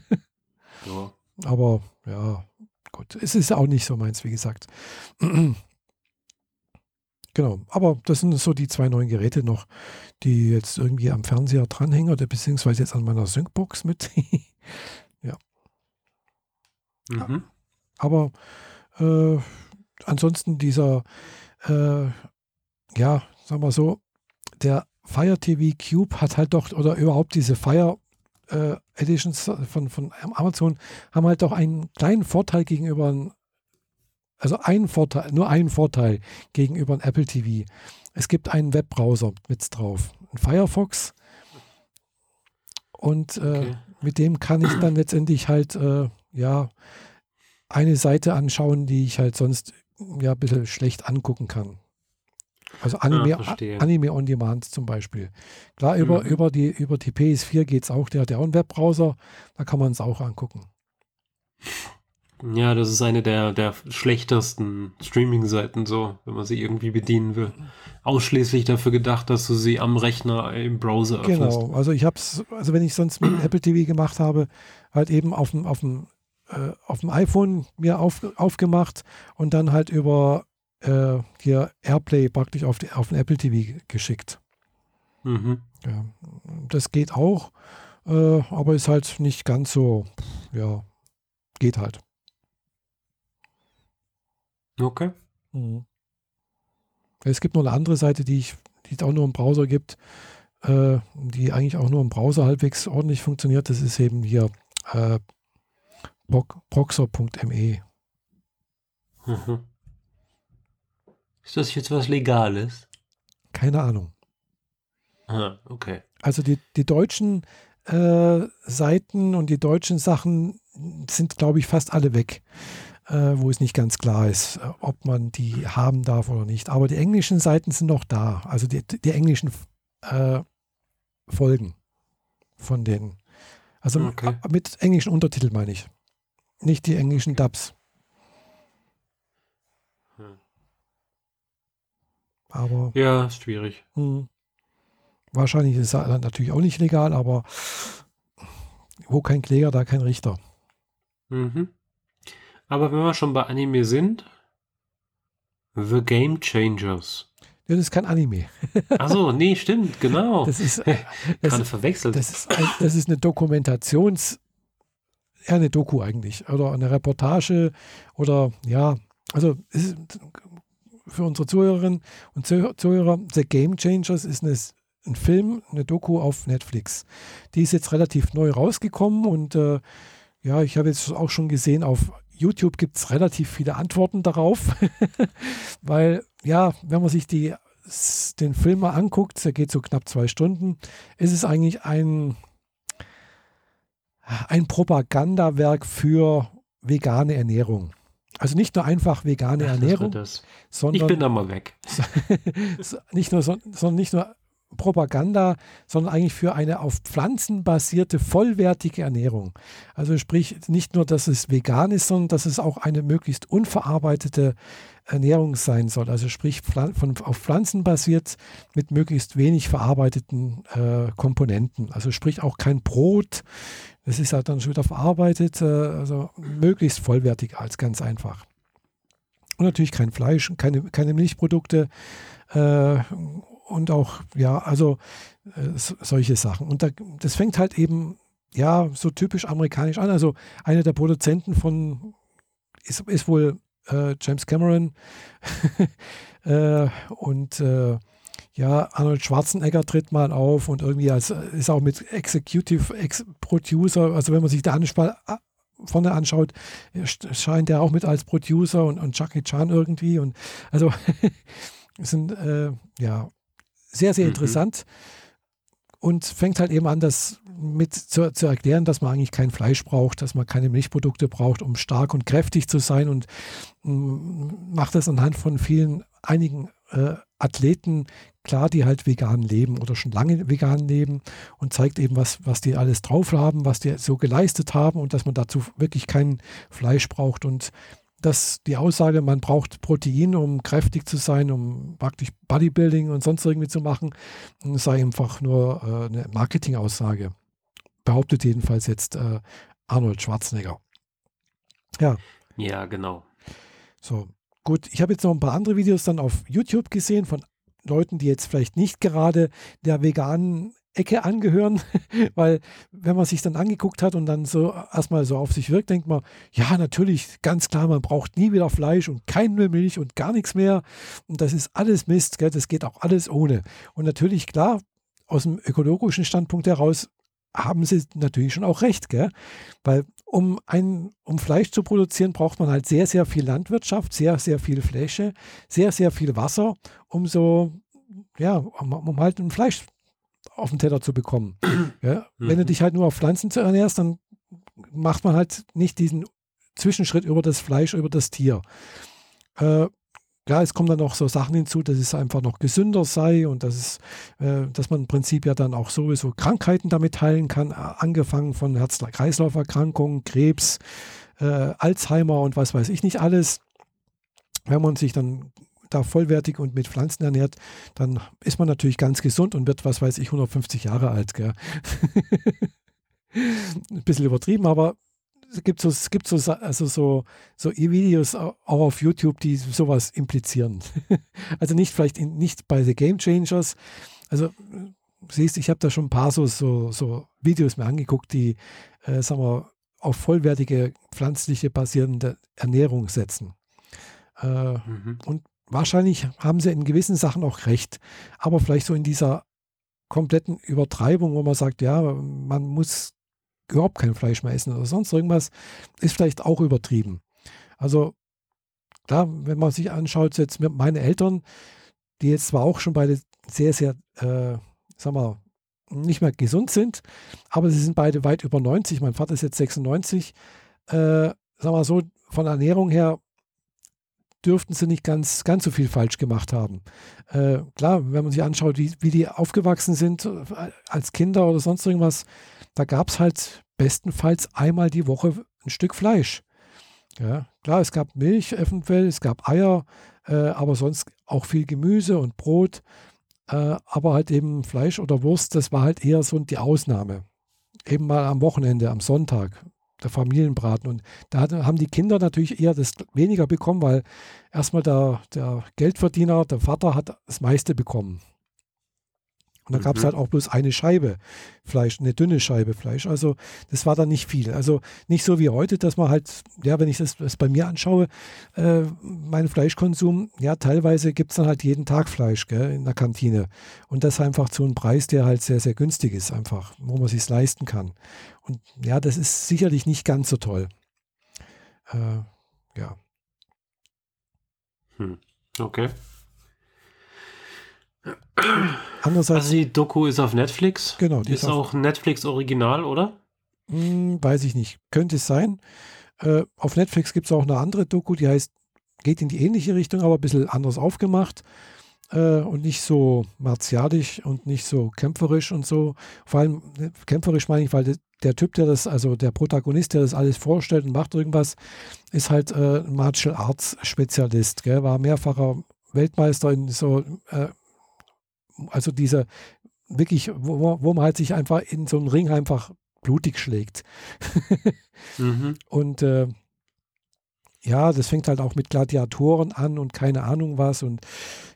ja. Aber ja, gut. Es ist auch nicht so meins, wie gesagt. Genau, aber das sind so die zwei neuen Geräte noch, die jetzt irgendwie am Fernseher dranhängen oder beziehungsweise jetzt an meiner Syncbox mit. ja. Mhm. Aber äh, ansonsten dieser, äh, ja, sagen wir so, der Fire TV Cube hat halt doch, oder überhaupt diese Fire äh, Editions von, von Amazon haben halt doch einen kleinen Vorteil gegenüber also ein Vorteil, nur ein Vorteil gegenüber einem Apple TV. Es gibt einen Webbrowser mit drauf, ein Firefox. Und äh, okay. mit dem kann ich dann letztendlich halt, äh, ja, eine Seite anschauen, die ich halt sonst ja ein bisschen schlecht angucken kann. Also Anime, ah, Anime on Demand zum Beispiel. Klar, über, mhm. über, die, über die PS4 geht es auch, der hat ja auch einen Webbrowser, da kann man es auch angucken. Ja, das ist eine der, der schlechtesten Streaming-Seiten, so, wenn man sie irgendwie bedienen will. Ausschließlich dafür gedacht, dass du sie am Rechner im Browser öffnest. Genau, also ich habe es, also wenn ich sonst mit Apple TV gemacht habe, halt eben auf dem, auf dem, äh, auf dem iPhone mir auf, aufgemacht und dann halt über äh, hier Airplay praktisch auf, die, auf den Apple TV geschickt. Mhm. Ja, das geht auch, äh, aber ist halt nicht ganz so, ja, geht halt. Okay. Mhm. Es gibt noch eine andere Seite, die, ich, die es auch nur im Browser gibt, äh, die eigentlich auch nur im Browser halbwegs ordentlich funktioniert. Das ist eben hier äh, proxer.me. Mhm. Ist das jetzt was Legales? Keine Ahnung. Ah, okay. Also die, die deutschen äh, Seiten und die deutschen Sachen sind, glaube ich, fast alle weg, wo es nicht ganz klar ist, äh, ob man die haben darf oder nicht. Aber die englischen Seiten sind noch da, also die, die englischen äh, Folgen von den, also okay. mit englischen Untertiteln meine ich, nicht die englischen Dubs. Hm. Aber. Ja, ist schwierig. Mh. Hm. Wahrscheinlich ist es natürlich auch nicht legal, aber wo kein Kläger, da kein Richter. Mhm. Aber wenn wir schon bei Anime sind, The Game Changers. Ja, das ist kein Anime. Achso, nee, stimmt, genau. Das ist das, gerade verwechselt. Das ist, ein, das ist eine Dokumentations, ja, eine Doku eigentlich. Oder eine Reportage oder ja, also für unsere Zuhörerinnen und Zuhörer, The Game Changers ist eine ein Film, eine Doku auf Netflix. Die ist jetzt relativ neu rausgekommen und äh, ja, ich habe jetzt auch schon gesehen, auf YouTube gibt es relativ viele Antworten darauf, weil ja, wenn man sich die, den Film mal anguckt, der geht so knapp zwei Stunden, ist es eigentlich ein, ein Propagandawerk für vegane Ernährung. Also nicht nur einfach vegane Ach, Ernährung, sondern ich bin da mal weg. nicht nur, sondern nicht nur Propaganda, sondern eigentlich für eine auf Pflanzen basierte, vollwertige Ernährung. Also sprich nicht nur, dass es vegan ist, sondern dass es auch eine möglichst unverarbeitete Ernährung sein soll. Also sprich von, auf Pflanzen basiert mit möglichst wenig verarbeiteten äh, Komponenten. Also sprich auch kein Brot, das ist halt dann schon wieder verarbeitet, äh, also möglichst vollwertig als ganz einfach. Und natürlich kein Fleisch, keine, keine Milchprodukte äh, und auch, ja, also äh, solche Sachen. Und da, das fängt halt eben, ja, so typisch amerikanisch an. Also einer der Produzenten von, ist, ist wohl äh, James Cameron äh, und äh, ja, Arnold Schwarzenegger tritt mal auf und irgendwie als, ist auch mit Executive Ex Producer, also wenn man sich da anspannt, äh, vorne anschaut, scheint er auch mit als Producer und, und Jackie Chan irgendwie und also sind äh, ja sehr, sehr mhm. interessant und fängt halt eben an, das mit zu, zu, erklären, dass man eigentlich kein Fleisch braucht, dass man keine Milchprodukte braucht, um stark und kräftig zu sein und mm, macht das anhand von vielen, einigen äh, Athleten klar, die halt vegan leben oder schon lange vegan leben und zeigt eben, was, was die alles drauf haben, was die so geleistet haben und dass man dazu wirklich kein Fleisch braucht und dass die Aussage, man braucht Protein, um kräftig zu sein, um praktisch Bodybuilding und sonst irgendwie zu machen, sei einfach nur äh, eine Marketingaussage. Behauptet jedenfalls jetzt äh, Arnold Schwarzenegger. Ja. Ja, genau. So, gut. Ich habe jetzt noch ein paar andere Videos dann auf YouTube gesehen von Leuten, die jetzt vielleicht nicht gerade der veganen Ecke angehören, weil wenn man sich dann angeguckt hat und dann so erstmal so auf sich wirkt, denkt man, ja, natürlich, ganz klar, man braucht nie wieder Fleisch und keine Milch und gar nichts mehr. Und das ist alles Mist, gell? das geht auch alles ohne. Und natürlich, klar, aus dem ökologischen Standpunkt heraus haben sie natürlich schon auch recht, gell? weil um, ein, um Fleisch zu produzieren, braucht man halt sehr, sehr viel Landwirtschaft, sehr, sehr viel Fläche, sehr, sehr viel Wasser, um so, ja, um, um halt ein Fleisch auf den Teller zu bekommen. Ja? Mhm. Wenn du dich halt nur auf Pflanzen zu ernährst, dann macht man halt nicht diesen Zwischenschritt über das Fleisch, über das Tier. Äh, klar, es kommen dann noch so Sachen hinzu, dass es einfach noch gesünder sei und dass, es, äh, dass man im Prinzip ja dann auch sowieso Krankheiten damit heilen kann, angefangen von Herz-Kreislauf-Erkrankungen, Krebs, äh, Alzheimer und was weiß ich nicht alles. Wenn man sich dann da vollwertig und mit Pflanzen ernährt, dann ist man natürlich ganz gesund und wird, was weiß ich, 150 Jahre alt. Gell? Ein bisschen übertrieben, aber es gibt so, es gibt so, also so, so E-Videos auch auf YouTube, die sowas implizieren. also nicht vielleicht in, nicht bei The Game Changers. Also siehst, ich habe da schon ein paar so, so, so Videos mir angeguckt, die, äh, sagen wir, auf vollwertige pflanzliche basierende Ernährung setzen. Äh, mhm. Und wahrscheinlich haben sie in gewissen Sachen auch recht, aber vielleicht so in dieser kompletten Übertreibung, wo man sagt, ja, man muss überhaupt kein Fleisch mehr essen oder sonst irgendwas, ist vielleicht auch übertrieben. Also klar, wenn man sich anschaut, jetzt meine Eltern, die jetzt zwar auch schon beide sehr, sehr, äh, sag mal, nicht mehr gesund sind, aber sie sind beide weit über 90. Mein Vater ist jetzt 96. Äh, sagen wir so, von Ernährung her dürften sie nicht ganz, ganz so viel falsch gemacht haben. Äh, klar, wenn man sich anschaut, wie, wie die aufgewachsen sind äh, als Kinder oder sonst irgendwas, da gab es halt bestenfalls einmal die Woche ein Stück Fleisch. Ja, klar, es gab Milch eventuell, es gab Eier, äh, aber sonst auch viel Gemüse und Brot. Äh, aber halt eben Fleisch oder Wurst, das war halt eher so die Ausnahme. Eben mal am Wochenende, am Sonntag der Familienbraten. Und da haben die Kinder natürlich eher das weniger bekommen, weil erstmal der, der Geldverdiener, der Vater, hat das meiste bekommen. Und da mhm. gab es halt auch bloß eine Scheibe Fleisch, eine dünne Scheibe Fleisch. Also das war dann nicht viel. Also nicht so wie heute, dass man halt, ja, wenn ich das, das bei mir anschaue, äh, meinen Fleischkonsum, ja, teilweise gibt es dann halt jeden Tag Fleisch gell, in der Kantine. Und das einfach zu einem Preis, der halt sehr, sehr günstig ist, einfach, wo man sich leisten kann. Und ja, das ist sicherlich nicht ganz so toll. Äh, ja. Hm. Okay. Andererseits, also die Doku ist auf Netflix. Genau. Die ist, ist auch Netflix Original, oder? Hm, weiß ich nicht. Könnte es sein. Äh, auf Netflix gibt es auch eine andere Doku, die heißt, geht in die ähnliche Richtung, aber ein bisschen anders aufgemacht äh, und nicht so martialisch und nicht so kämpferisch und so. Vor allem äh, kämpferisch meine ich, weil der, der Typ, der das, also der Protagonist, der das alles vorstellt und macht irgendwas, ist halt äh, Martial Arts Spezialist, gell? war mehrfacher Weltmeister in so äh, also diese wirklich, wo, wo man halt sich einfach in so einen Ring einfach blutig schlägt. mhm. Und äh, ja, das fängt halt auch mit Gladiatoren an und keine Ahnung was. Und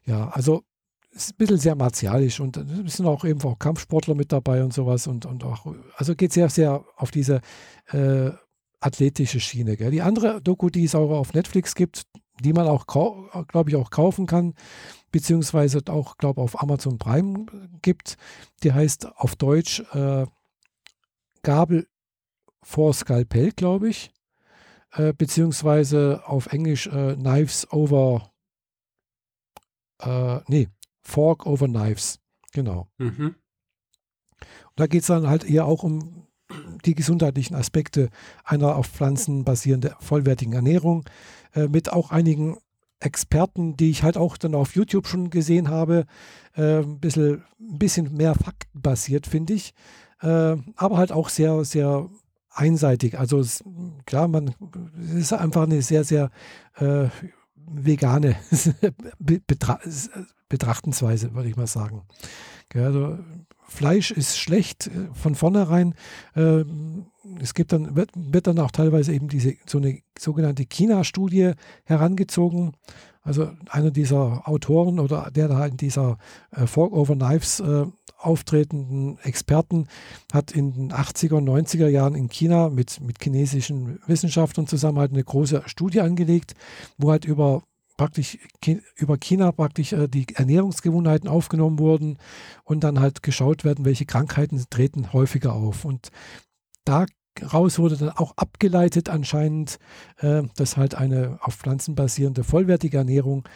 ja, also ist ein bisschen sehr martialisch und es sind auch eben auch Kampfsportler mit dabei und sowas. Und, und auch, also geht sehr, sehr auf diese äh, athletische Schiene. Gell. Die andere Doku, die es auch auf Netflix gibt, die man auch, glaube ich, auch kaufen kann, beziehungsweise auch, glaube ich, auf Amazon Prime gibt. Die heißt auf Deutsch äh, Gabel vor Skalpell, glaube ich, äh, beziehungsweise auf Englisch äh, Knives over, äh, nee, Fork over Knives, genau. Mhm. Und da geht es dann halt eher auch um die gesundheitlichen Aspekte einer auf Pflanzen basierenden vollwertigen Ernährung äh, mit auch einigen Experten, die ich halt auch dann auf YouTube schon gesehen habe, äh, ein, bisschen, ein bisschen mehr faktenbasiert, finde ich. Äh, aber halt auch sehr, sehr einseitig. Also es, klar, man es ist einfach eine sehr, sehr äh, vegane Betra Betrachtensweise, würde ich mal sagen. Also Fleisch ist schlecht äh, von vornherein. Ähm, es gibt dann, wird, wird dann auch teilweise eben diese so eine sogenannte China-Studie herangezogen. Also einer dieser Autoren oder der da in dieser äh, Fork over Knives äh, auftretenden Experten hat in den 80er und 90er Jahren in China mit, mit chinesischen Wissenschaftlern zusammen halt eine große Studie angelegt, wo halt über praktisch über China praktisch äh, die Ernährungsgewohnheiten aufgenommen wurden und dann halt geschaut werden, welche Krankheiten treten häufiger auf. Und daraus wurde dann auch abgeleitet anscheinend, äh, dass halt eine auf Pflanzen basierende vollwertige Ernährung,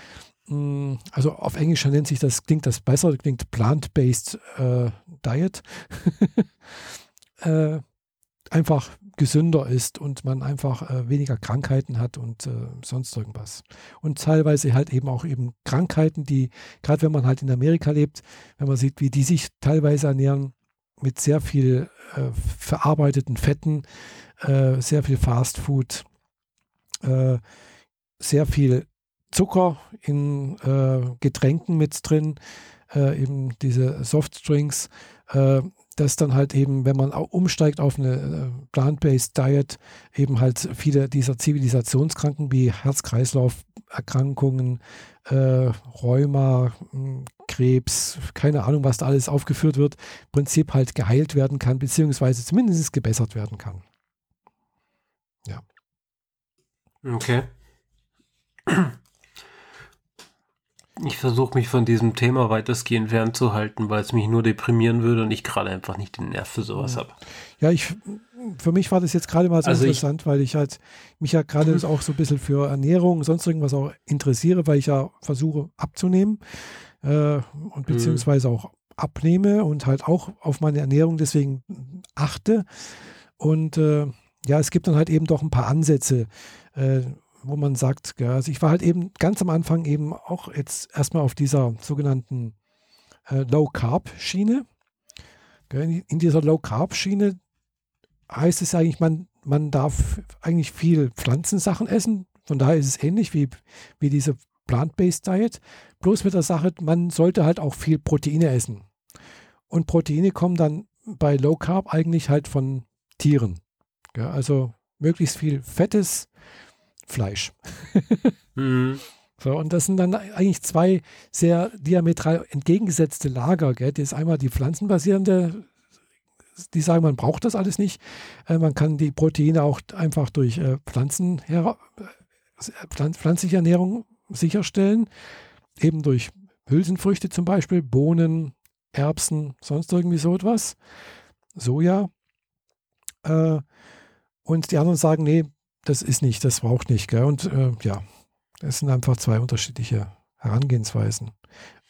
hm, also auf Englisch nennt sich das, klingt das besser, klingt Plant-Based äh, Diet, äh, einfach gesünder ist und man einfach äh, weniger Krankheiten hat und äh, sonst irgendwas. Und teilweise halt eben auch eben Krankheiten, die, gerade wenn man halt in Amerika lebt, wenn man sieht, wie die sich teilweise ernähren, mit sehr viel äh, verarbeiteten Fetten, äh, sehr viel Fastfood, äh, sehr viel Zucker in äh, Getränken mit drin, eben diese Softdrinks, dass dann halt eben, wenn man umsteigt auf eine äh, plant-based Diet, eben halt viele dieser Zivilisationskranken wie Herz-Kreislauf-Erkrankungen, äh, Rheuma, hm, Krebs, keine Ahnung, was da alles aufgeführt wird, im Prinzip halt geheilt werden kann, beziehungsweise zumindest gebessert werden kann. Ja. Okay ich versuche mich von diesem Thema weitestgehend fernzuhalten, weil es mich nur deprimieren würde und ich gerade einfach nicht den Nerv für sowas habe. Ja, ich, für mich war das jetzt gerade mal so also interessant, ich, weil ich halt mich ja gerade mhm. auch so ein bisschen für Ernährung und sonst irgendwas auch interessiere, weil ich ja versuche abzunehmen äh, und mhm. beziehungsweise auch abnehme und halt auch auf meine Ernährung deswegen achte. Und äh, ja, es gibt dann halt eben doch ein paar Ansätze, äh, wo man sagt, ja, also ich war halt eben ganz am Anfang eben auch jetzt erstmal auf dieser sogenannten äh, Low-Carb-Schiene. In dieser Low-Carb-Schiene heißt es eigentlich, man, man darf eigentlich viel Pflanzensachen essen. Von daher ist es ähnlich wie, wie diese Plant-Based Diet. Bloß mit der Sache, man sollte halt auch viel Proteine essen. Und Proteine kommen dann bei Low Carb eigentlich halt von Tieren. Ja, also möglichst viel fettes Fleisch. mhm. So, und das sind dann eigentlich zwei sehr diametral entgegengesetzte Lager. Gell? Das ist einmal die pflanzenbasierende, die sagen, man braucht das alles nicht. Äh, man kann die Proteine auch einfach durch äh, Pflanzen äh, pflanzliche Ernährung sicherstellen, eben durch Hülsenfrüchte zum Beispiel, Bohnen, Erbsen, sonst irgendwie so etwas, Soja. Äh, und die anderen sagen, nee, das ist nicht, das braucht nicht. Gell? Und äh, ja, das sind einfach zwei unterschiedliche Herangehensweisen.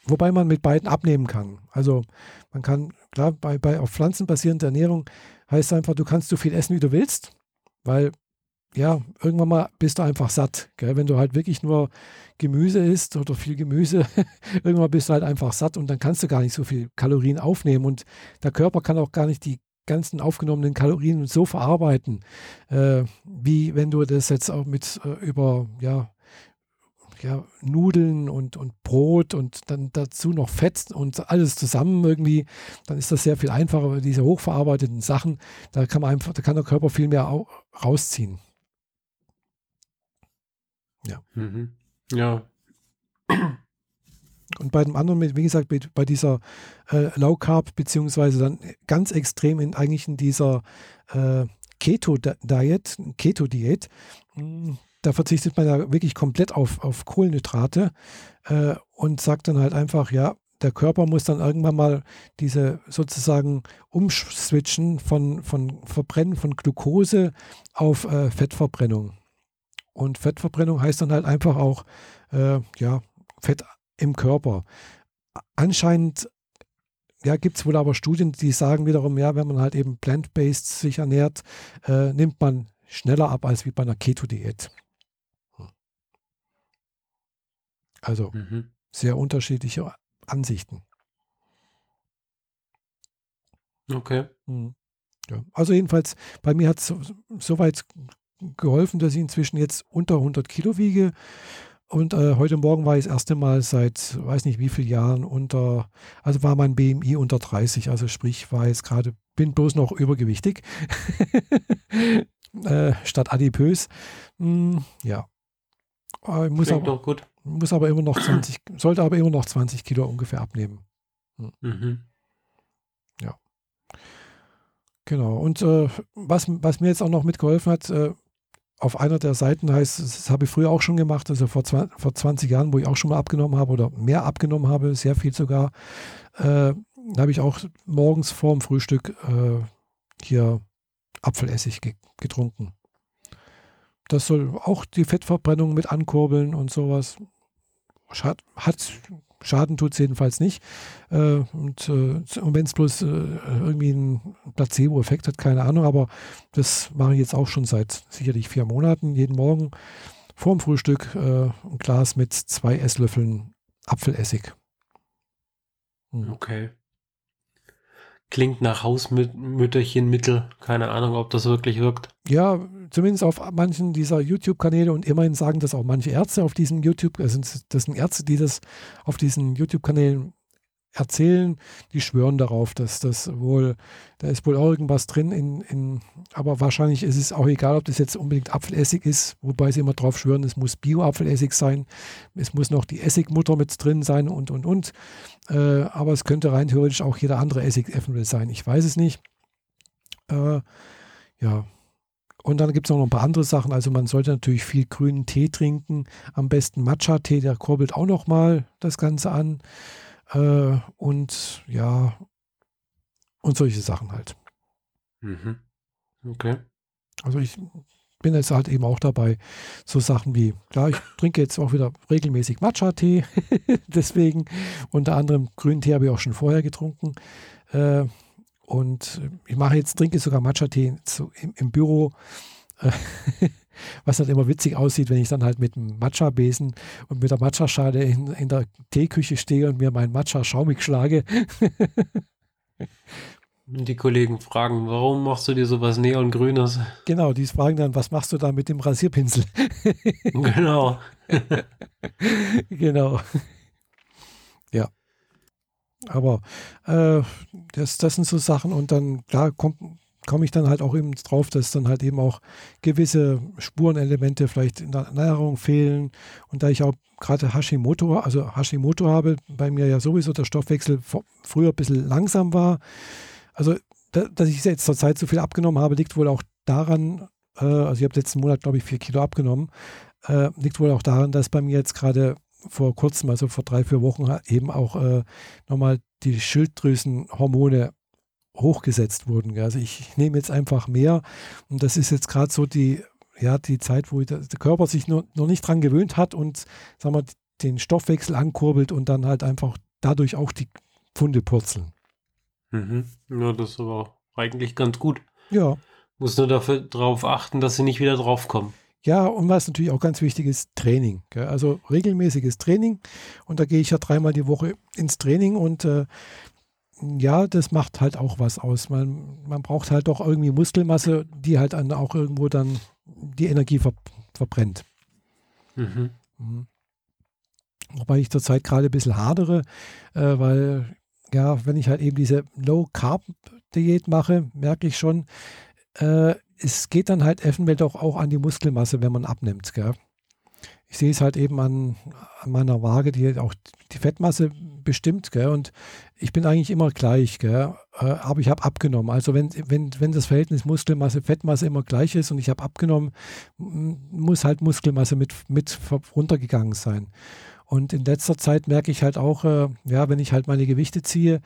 Wobei man mit beiden abnehmen kann. Also man kann, klar, bei, bei auf Pflanzen basierender Ernährung heißt einfach, du kannst so viel essen, wie du willst, weil ja, irgendwann mal bist du einfach satt. Gell? Wenn du halt wirklich nur Gemüse isst oder viel Gemüse, irgendwann bist du halt einfach satt und dann kannst du gar nicht so viel Kalorien aufnehmen und der Körper kann auch gar nicht die ganzen aufgenommenen Kalorien so verarbeiten, äh, wie wenn du das jetzt auch mit äh, über, ja, ja, Nudeln und, und Brot und dann dazu noch Fett und alles zusammen irgendwie, dann ist das sehr viel einfacher, diese hochverarbeiteten Sachen, da kann man einfach, da kann der Körper viel mehr rausziehen. Ja. Mhm. Ja. Und bei dem anderen, wie gesagt, bei dieser äh, Low Carb, beziehungsweise dann ganz extrem in eigentlich in dieser äh, Keto-Diet, Keto-Diät, hm, da verzichtet man ja wirklich komplett auf, auf Kohlenhydrate äh, und sagt dann halt einfach, ja, der Körper muss dann irgendwann mal diese sozusagen umswitchen von, von Verbrennen von Glucose auf äh, Fettverbrennung. Und Fettverbrennung heißt dann halt einfach auch, äh, ja, Fett im Körper. Anscheinend ja, gibt es wohl aber Studien, die sagen wiederum, ja, wenn man halt eben plant-based sich ernährt, äh, nimmt man schneller ab als wie bei einer Keto-Diät. Also mhm. sehr unterschiedliche Ansichten. Okay. Mhm. Ja. Also jedenfalls, bei mir hat es so, so, geholfen, dass ich inzwischen jetzt unter 100 Kilo wiege. Und äh, heute Morgen war ich das erste Mal seit, weiß nicht wie vielen Jahren unter, also war mein BMI unter 30, also sprich war jetzt gerade, bin bloß noch übergewichtig äh, statt adipös. Hm, ja. Ich muss aber, doch gut muss aber immer noch 20, sollte aber immer noch 20 Kilo ungefähr abnehmen. Hm. Mhm. Ja. Genau. Und äh, was, was mir jetzt auch noch mitgeholfen hat, äh, auf einer der Seiten heißt, das habe ich früher auch schon gemacht, also vor, vor 20 Jahren, wo ich auch schon mal abgenommen habe oder mehr abgenommen habe, sehr viel sogar, äh, habe ich auch morgens vorm Frühstück äh, hier Apfelessig ge getrunken. Das soll auch die Fettverbrennung mit ankurbeln und sowas. Schad, hat, Schaden tut es jedenfalls nicht. Äh, und, äh, wenn es bloß äh, irgendwie einen Placebo-Effekt hat, keine Ahnung, aber das mache ich jetzt auch schon seit sicherlich vier Monaten. Jeden Morgen vorm Frühstück äh, ein Glas mit zwei Esslöffeln Apfelessig. Hm. Okay. Klingt nach Hausmütterchenmittel. Keine Ahnung, ob das wirklich wirkt. Ja, zumindest auf manchen dieser YouTube-Kanäle und immerhin sagen das auch manche Ärzte auf diesen YouTube, also das sind Ärzte, die das auf diesen YouTube-Kanälen erzählen, die schwören darauf, dass das wohl, da ist wohl auch irgendwas drin, in, in, aber wahrscheinlich ist es auch egal, ob das jetzt unbedingt Apfelessig ist, wobei sie immer drauf schwören, es muss Bio-Apfelessig sein, es muss noch die Essigmutter mit drin sein und, und, und. Äh, aber es könnte rein theoretisch auch jeder andere Essig eventuell sein, ich weiß es nicht. Äh, ja, und dann gibt es noch ein paar andere Sachen. Also man sollte natürlich viel grünen Tee trinken. Am besten Matcha-Tee, der kurbelt auch nochmal das Ganze an. Äh, und ja, und solche Sachen halt. Mhm. Okay. Also ich bin jetzt halt eben auch dabei, so Sachen wie, klar, ich trinke jetzt auch wieder regelmäßig Matcha-Tee, deswegen unter anderem grünen Tee habe ich auch schon vorher getrunken. Äh, und ich mache jetzt, trinke sogar Matcha-Tee im, im, Büro, äh, was halt immer witzig aussieht, wenn ich dann halt mit dem Matcha-Besen und mit der Matcha-Schale in, in der Teeküche stehe und mir meinen Matcha schaumig schlage. Die Kollegen fragen, warum machst du dir sowas Neongrünes? Genau, die fragen dann, was machst du da mit dem Rasierpinsel? genau. genau. Ja. Aber äh, das, das sind so Sachen und dann, klar, komme komm ich dann halt auch eben drauf, dass dann halt eben auch gewisse Spurenelemente vielleicht in der Ernährung fehlen. Und da ich auch gerade Hashimoto, also Hashimoto habe, bei mir ja sowieso der Stoffwechsel früher ein bisschen langsam war, also, dass ich jetzt zur Zeit so viel abgenommen habe, liegt wohl auch daran, äh, also ich habe letzten Monat, glaube ich, vier Kilo abgenommen, äh, liegt wohl auch daran, dass bei mir jetzt gerade vor kurzem, also vor drei, vier Wochen, eben auch äh, nochmal die Schilddrüsenhormone hochgesetzt wurden. Also ich, nehme jetzt einfach mehr und das ist jetzt gerade so die, ja, die Zeit, wo der, der Körper sich noch, noch nicht dran gewöhnt hat und sagen wir, den Stoffwechsel ankurbelt und dann halt einfach dadurch auch die Pfunde purzeln. Mhm. Ja, das ist aber eigentlich ganz gut. Ja. Muss nur dafür, darauf achten, dass sie nicht wieder draufkommen. Ja, und was natürlich auch ganz wichtig ist, Training. Gell? Also regelmäßiges Training. Und da gehe ich ja dreimal die Woche ins Training und äh, ja, das macht halt auch was aus. Man, man braucht halt doch irgendwie Muskelmasse, die halt dann auch irgendwo dann die Energie ver verbrennt. Mhm. Mhm. Wobei ich zurzeit gerade ein bisschen hadere, äh, weil ja, wenn ich halt eben diese Low-Carb-Diät mache, merke ich schon, äh, es geht dann halt eventuell doch auch an die Muskelmasse, wenn man abnimmt. Gell? Ich sehe es halt eben an, an, meiner Waage, die auch die Fettmasse bestimmt. Gell? Und ich bin eigentlich immer gleich, gell? Äh, aber ich habe abgenommen. Also wenn, wenn, wenn das Verhältnis Muskelmasse, Fettmasse immer gleich ist und ich habe abgenommen, muss halt Muskelmasse mit, mit runtergegangen sein. Und in letzter Zeit merke ich halt auch, äh, ja, wenn ich halt meine Gewichte ziehe,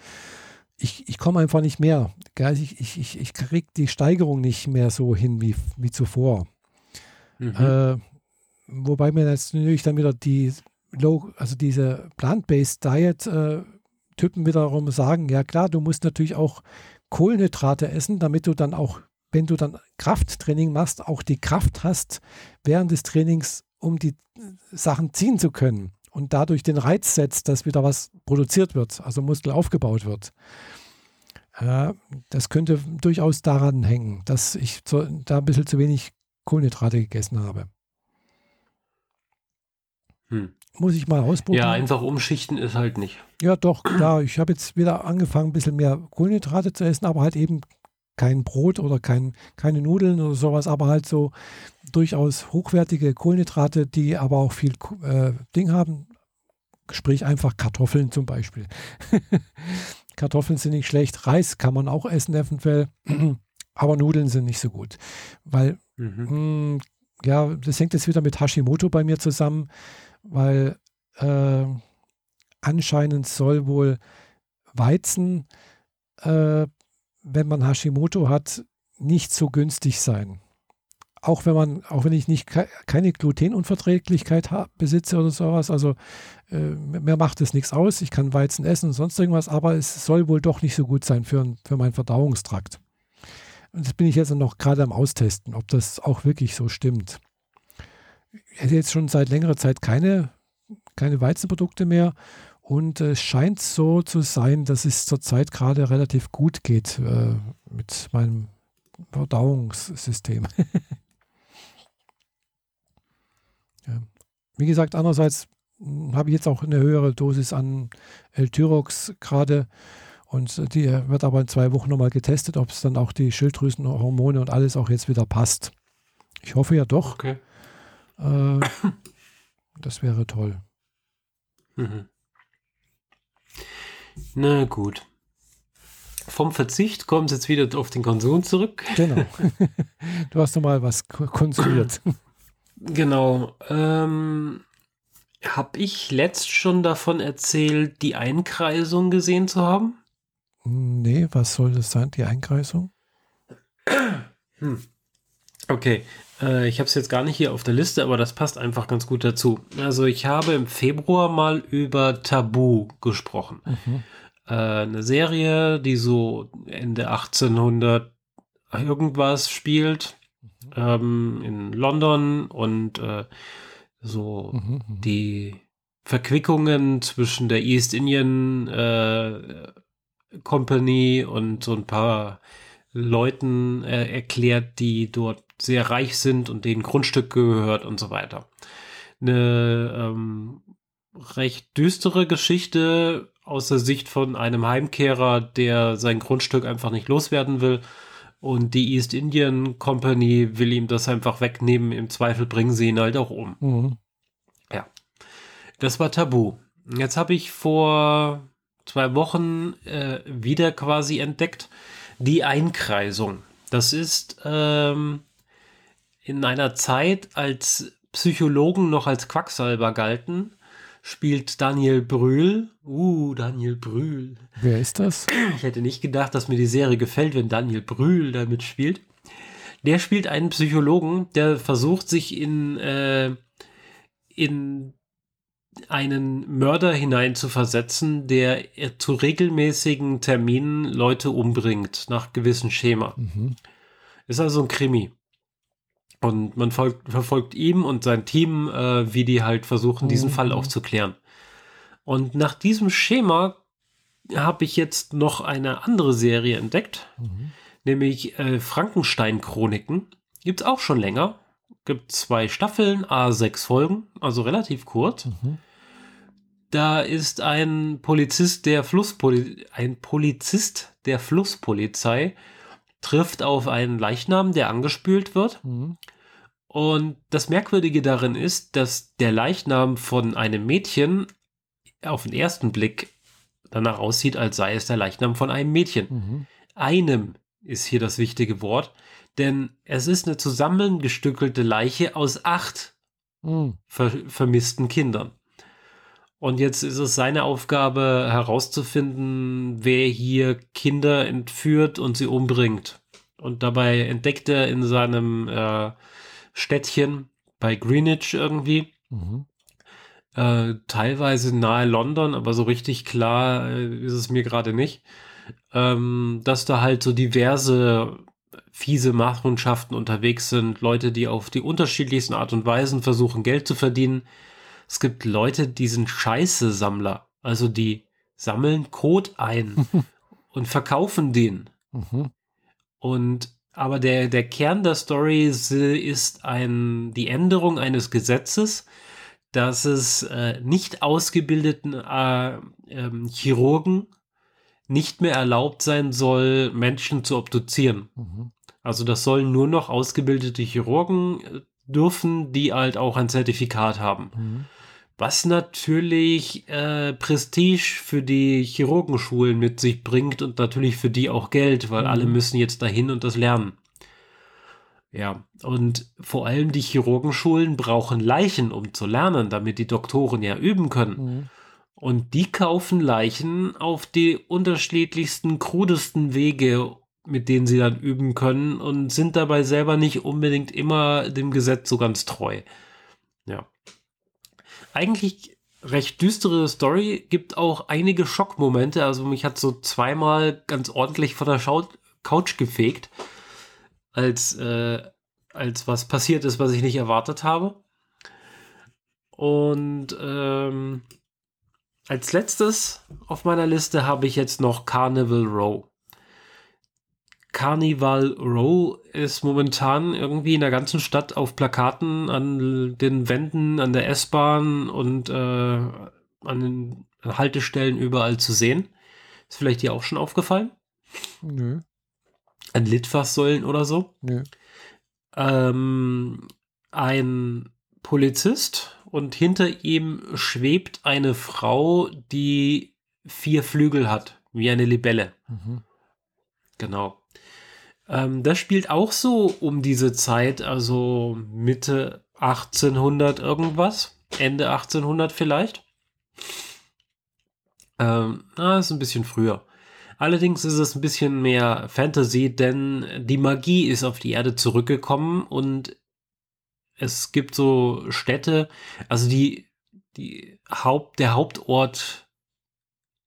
ich, ich komme einfach nicht mehr. Ich, ich, ich, ich kriege die Steigerung nicht mehr so hin wie, wie zuvor. Mhm. Äh, wobei mir jetzt natürlich dann wieder die Low, also diese Plant-Based Diet äh, Typen wiederum sagen, ja klar, du musst natürlich auch Kohlenhydrate essen, damit du dann auch, wenn du dann Krafttraining machst, auch die Kraft hast während des Trainings, um die Sachen ziehen zu können und dadurch den Reiz setzt, dass wieder was produziert wird, also Muskel aufgebaut wird. Äh, das könnte durchaus daran hängen, dass ich zu, da ein bisschen zu wenig Kohlenhydrate gegessen habe. Hm. Muss ich mal ausprobieren. Ja, einfach umschichten ist halt nicht. Ja, doch, klar. Ich habe jetzt wieder angefangen, ein bisschen mehr Kohlenhydrate zu essen, aber halt eben kein Brot oder kein, keine Nudeln oder sowas, aber halt so durchaus hochwertige Kohlenhydrate, die aber auch viel äh, Ding haben. Sprich einfach Kartoffeln zum Beispiel. Kartoffeln sind nicht schlecht, Reis kann man auch essen eventuell, aber Nudeln sind nicht so gut. Weil, mhm. mh, hm, ja, das hängt jetzt wieder mit Hashimoto bei mir zusammen, weil äh, anscheinend soll wohl Weizen äh, wenn man Hashimoto hat, nicht so günstig sein. Auch wenn man, auch wenn ich nicht keine Glutenunverträglichkeit besitze oder sowas, also äh, mir macht es nichts aus, ich kann Weizen essen und sonst irgendwas, aber es soll wohl doch nicht so gut sein für, für meinen Verdauungstrakt. Und das bin ich jetzt noch gerade am Austesten, ob das auch wirklich so stimmt. Hätte jetzt schon seit längerer Zeit keine, keine Weizenprodukte mehr und es scheint so zu sein, dass es zurzeit gerade relativ gut geht äh, mit meinem Verdauungssystem. ja. Wie gesagt, andererseits hm, habe ich jetzt auch eine höhere Dosis an L-Tyrox gerade und die wird aber in zwei Wochen nochmal getestet, ob es dann auch die Schilddrüsenhormone und alles auch jetzt wieder passt. Ich hoffe ja doch. Okay. Äh, das wäre toll. Mhm. Na gut. Vom Verzicht kommt es jetzt wieder auf den Konsum zurück. Genau. Du hast nochmal was konsumiert. Genau. Ähm, Habe ich letzt schon davon erzählt, die Einkreisung gesehen zu haben? Nee, was soll das sein, die Einkreisung? Hm. Okay, äh, ich habe es jetzt gar nicht hier auf der Liste, aber das passt einfach ganz gut dazu. Also ich habe im Februar mal über Tabu gesprochen. Mhm. Äh, eine Serie, die so Ende 1800 irgendwas spielt ähm, in London und äh, so Mhm. Mhm. die Verquickungen zwischen der East Indian äh, Company und so ein paar Leuten äh, erklärt, die dort sehr reich sind und denen Grundstück gehört und so weiter. Eine ähm, recht düstere Geschichte aus der Sicht von einem Heimkehrer, der sein Grundstück einfach nicht loswerden will. Und die East Indian Company will ihm das einfach wegnehmen. Im Zweifel bringen sie ihn halt auch um. Mhm. Das war Tabu. Jetzt habe ich vor zwei Wochen äh, wieder quasi entdeckt die Einkreisung. Das ist ähm, in einer Zeit, als Psychologen noch als Quacksalber galten, spielt Daniel Brühl. Uh, Daniel Brühl. Wer ist das? Ich hätte nicht gedacht, dass mir die Serie gefällt, wenn Daniel Brühl damit spielt. Der spielt einen Psychologen, der versucht, sich in, äh, in einen Mörder hineinzuversetzen, der äh, zu regelmäßigen Terminen Leute umbringt, nach gewissem Schema. Mhm. Ist also ein Krimi. Und man folgt, verfolgt ihm und sein Team, äh, wie die halt versuchen, diesen Mhm. Fall aufzuklären. Und nach diesem Schema habe ich jetzt noch eine andere Serie entdeckt, Mhm. nämlich äh, Frankenstein-Chroniken. Gibt es auch schon länger. Gibt zwei Staffeln, A6 Folgen, also relativ kurz. Mhm. Da ist ein Polizist der Flusspoli ein Polizist der Flusspolizei trifft auf einen Leichnam, der angespült wird. Mhm. Und das Merkwürdige darin ist, dass der Leichnam von einem Mädchen auf den ersten Blick danach aussieht, als sei es der Leichnam von einem Mädchen. Mhm. Einem ist hier das wichtige Wort, denn es ist eine zusammengestückelte Leiche aus acht Mhm. ver vermissten Kindern. Und jetzt ist es seine Aufgabe herauszufinden, wer hier Kinder entführt und sie umbringt. Und dabei entdeckt er in seinem äh, Städtchen bei Greenwich irgendwie, Mhm. äh, teilweise nahe London, aber so richtig klar äh, ist es mir gerade nicht, ähm, dass da halt so diverse fiese Machenschaften unterwegs sind, Leute, die auf die unterschiedlichsten Art und Weisen versuchen, Geld zu verdienen. Es gibt Leute, die sind Scheiße-Sammler, also die sammeln Kot ein und verkaufen den. Mhm. Und aber der, der Kern der Story ist ein, die Änderung eines Gesetzes, dass es äh, nicht ausgebildeten äh, ähm, Chirurgen nicht mehr erlaubt sein soll, Menschen zu obduzieren. Mhm. Also das sollen nur noch ausgebildete Chirurgen äh, dürfen, die halt auch ein Zertifikat haben. Mhm. Was natürlich äh, Prestige für die Chirurgenschulen mit sich bringt und natürlich für die auch Geld, weil Mhm. alle müssen jetzt dahin und das lernen. Ja, und vor allem die Chirurgenschulen brauchen Leichen, um zu lernen, damit die Doktoren ja üben können. Mhm. Und die kaufen Leichen auf die unterschiedlichsten, krudesten Wege, mit denen sie dann üben können und sind dabei selber nicht unbedingt immer dem Gesetz so ganz treu. Ja. Eigentlich recht düstere Story, gibt auch einige Schockmomente. Also mich hat so zweimal ganz ordentlich von der Schau Couch gefegt, als, äh, als was passiert ist, was ich nicht erwartet habe. Und ähm, als letztes auf meiner Liste habe ich jetzt noch Carnival Row. Carnival Row ist momentan irgendwie in der ganzen Stadt auf Plakaten an den Wänden, an der S-Bahn und äh, an den Haltestellen überall zu sehen. Ist vielleicht dir auch schon aufgefallen? Nö, An Litfaßsäulen oder so. nö. Ähm, ein Polizist und hinter ihm schwebt eine Frau, die vier Flügel hat, wie eine Libelle. Mhm. Genau. Ähm, das spielt auch so um diese Zeit, also Mitte 1800 irgendwas, Ende 1800 vielleicht. Ähm, na, ist ein bisschen früher. Allerdings ist es ein bisschen mehr Fantasy, denn die Magie ist auf die Erde zurückgekommen und es gibt so Städte, also die, die Haupt, der Hauptort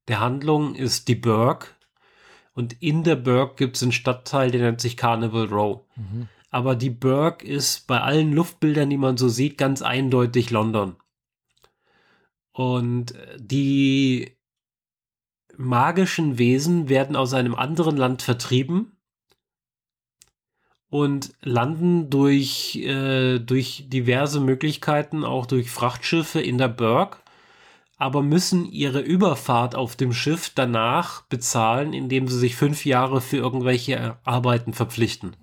der Handlung ist die Burg. Und in der Burg gibt es einen Stadtteil, der nennt sich Carnival Row. Mhm. Aber die Burg ist bei allen Luftbildern, die man so sieht, ganz eindeutig London. Und die magischen Wesen werden aus einem anderen Land vertrieben und landen durch, äh, durch diverse Möglichkeiten, auch durch Frachtschiffe in der Burg, aber müssen ihre Überfahrt auf dem Schiff danach bezahlen, indem sie sich fünf Jahre für irgendwelche Arbeiten verpflichten.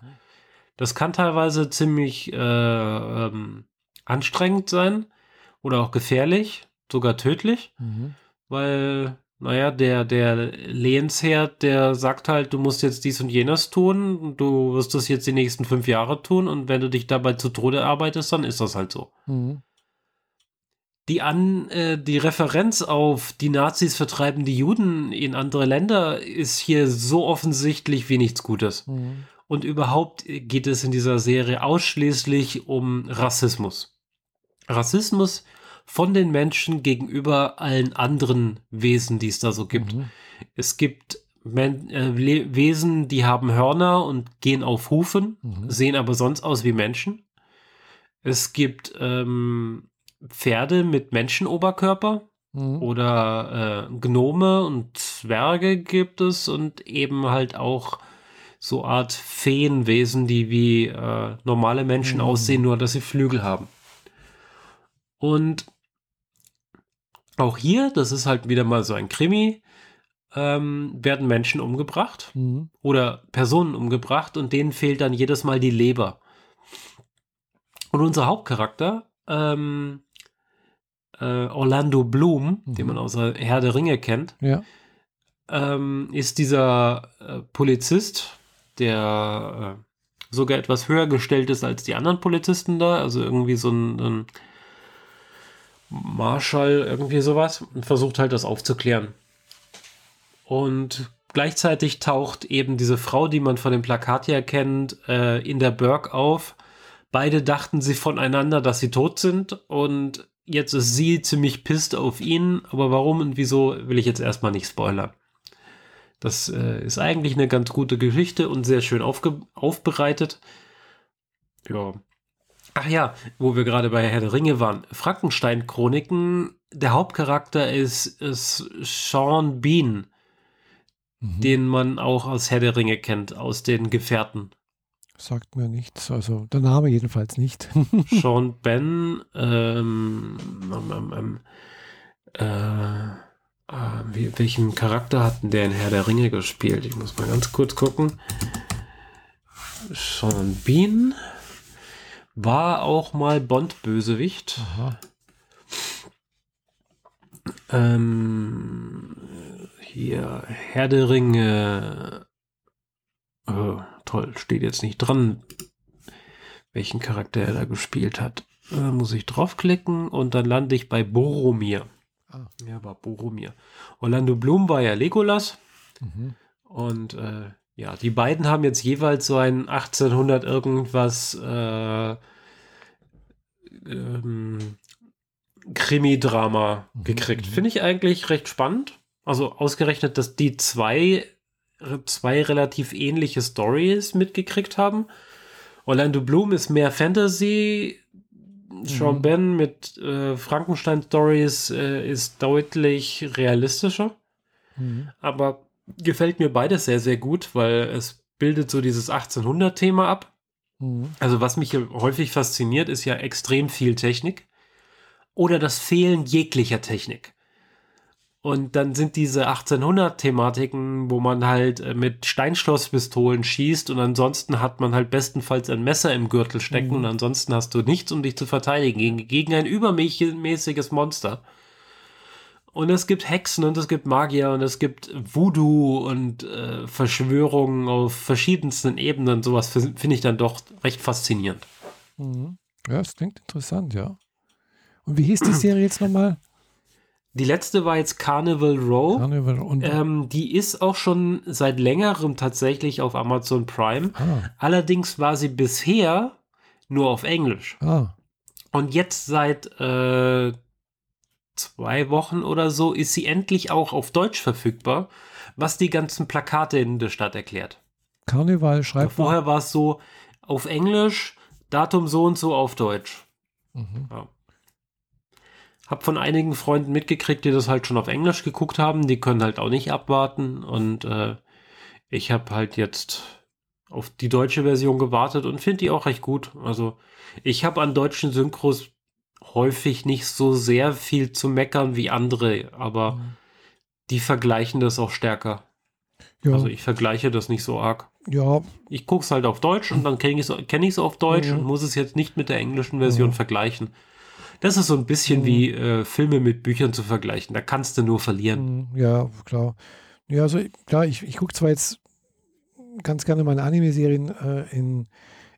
Das kann teilweise ziemlich äh, ähm, anstrengend sein oder auch gefährlich, sogar tödlich, mhm. weil naja, der, der Lehensherr, der sagt halt, du musst jetzt dies und jenes tun, du wirst das jetzt die nächsten fünf Jahre tun und wenn du dich dabei zu Tode arbeitest, dann ist das halt so. Mhm. Die, An, äh, die Referenz auf die Nazis vertreiben die Juden in andere Länder ist hier so offensichtlich wie nichts Gutes. Mhm. Und überhaupt geht es in dieser Serie ausschließlich um Rassismus. Rassismus von den Menschen gegenüber allen anderen Wesen, die es da so gibt. Mhm. Es gibt Men äh, Wesen, die haben Hörner und gehen auf Hufen, mhm. sehen aber sonst aus wie Menschen. Es gibt ähm, Pferde mit Menschenoberkörper mhm. oder äh, Gnome und Zwerge gibt es und eben halt auch so Art Feenwesen, die wie äh, normale Menschen mhm. aussehen, nur dass sie Flügel haben. Und auch hier, das ist halt wieder mal so ein Krimi, ähm, werden Menschen umgebracht mhm. oder Personen umgebracht und denen fehlt dann jedes Mal die Leber. Und unser Hauptcharakter, ähm, äh, Orlando Bloom, mhm. den man aus der Herr der Ringe kennt, ja. ähm, ist dieser äh, Polizist, der äh, sogar etwas höher gestellt ist als die anderen Polizisten da, also irgendwie so ein, ein Marshall, irgendwie sowas, und versucht halt das aufzuklären. Und gleichzeitig taucht eben diese Frau, die man von dem Plakat her kennt, äh, in der Burg auf. Beide dachten sie voneinander, dass sie tot sind und jetzt ist sie ziemlich pisst auf ihn, aber warum und wieso will ich jetzt erstmal nicht spoilern. Das äh, ist eigentlich eine ganz gute Geschichte und sehr schön aufbereitet. Ja, Ach ja, wo wir gerade bei Herr der Ringe waren. Frankenstein-Chroniken, der Hauptcharakter ist, ist Sean Bean, mhm. den man auch aus Herr der Ringe kennt, aus den Gefährten. Sagt mir nichts, also der Name jedenfalls nicht. Sean Ben, ähm, ähm, ähm, äh, äh, wie, welchen Charakter hatten der in Herr der Ringe gespielt? Ich muss mal ganz kurz gucken. Sean Bean. War auch mal Bond-Bösewicht. Ähm, hier, Herr der Ringe. Oh, toll, steht jetzt nicht dran, welchen Charakter er da gespielt hat. Da muss ich draufklicken und dann lande ich bei Boromir. Ah. Ja, war Boromir. Orlando Bloom war ja Legolas. Mhm. Und äh, ja, die beiden haben jetzt jeweils so ein 1800 irgendwas äh, ähm, Krimi-Drama mhm. gekriegt. Finde ich eigentlich recht spannend. Also ausgerechnet, dass die zwei, zwei relativ ähnliche Stories mitgekriegt haben. Orlando Bloom ist mehr Fantasy. Sean mhm. Ben mit äh, Frankenstein Stories äh, ist deutlich realistischer. Mhm. Aber gefällt mir beides sehr, sehr gut, weil es bildet so dieses 1800-Thema ab. Mhm. Also was mich hier häufig fasziniert, ist ja extrem viel Technik oder das Fehlen jeglicher Technik. Und dann sind diese 1800-Thematiken, wo man halt äh, mit Steinschlosspistolen schießt und ansonsten hat man halt bestenfalls ein Messer im Gürtel stecken mhm. und ansonsten hast du nichts, um dich zu verteidigen gegen, gegen ein übermäßiges Monster. Und es gibt Hexen und es gibt Magier und es gibt Voodoo und äh, Verschwörungen auf verschiedensten Ebenen. Sowas finde ich dann doch recht faszinierend. Mhm. Ja, das klingt interessant, ja. Und wie hieß die Serie jetzt nochmal? Die letzte war jetzt Carnival Row. Carnival und Ähm, die ist auch schon seit längerem tatsächlich auf Amazon Prime. ah, Allerdings war sie bisher nur auf Englisch. ah, Und jetzt seit äh, zwei Wochen oder so ist sie endlich auch auf Deutsch verfügbar, was die ganzen Plakate in der Stadt erklärt. Karneval schreibt. Vorher war es so auf Englisch, Datum so und so auf Deutsch. Mhm. Hab von einigen Freunden mitgekriegt, die das halt schon auf Englisch geguckt haben. Die können halt auch nicht abwarten. Und äh, ich habe halt jetzt auf die deutsche Version gewartet und finde die auch recht gut. Also ich habe an deutschen Synchros häufig nicht so sehr viel zu meckern wie andere, aber die vergleichen das auch stärker. Ja, Also ich vergleiche das nicht so arg. ja, Ich gucke es halt auf Deutsch und dann kenne ich es kenn ich's auf Deutsch Mhm. und muss es jetzt nicht mit der englischen Version Mhm. vergleichen. Das ist so ein bisschen Mhm. wie äh, Filme mit Büchern zu vergleichen. Da kannst du nur verlieren. mm, ja, klar. Ja, also klar, ich, ich gucke zwar jetzt ganz gerne meine Anime-Serien äh, in,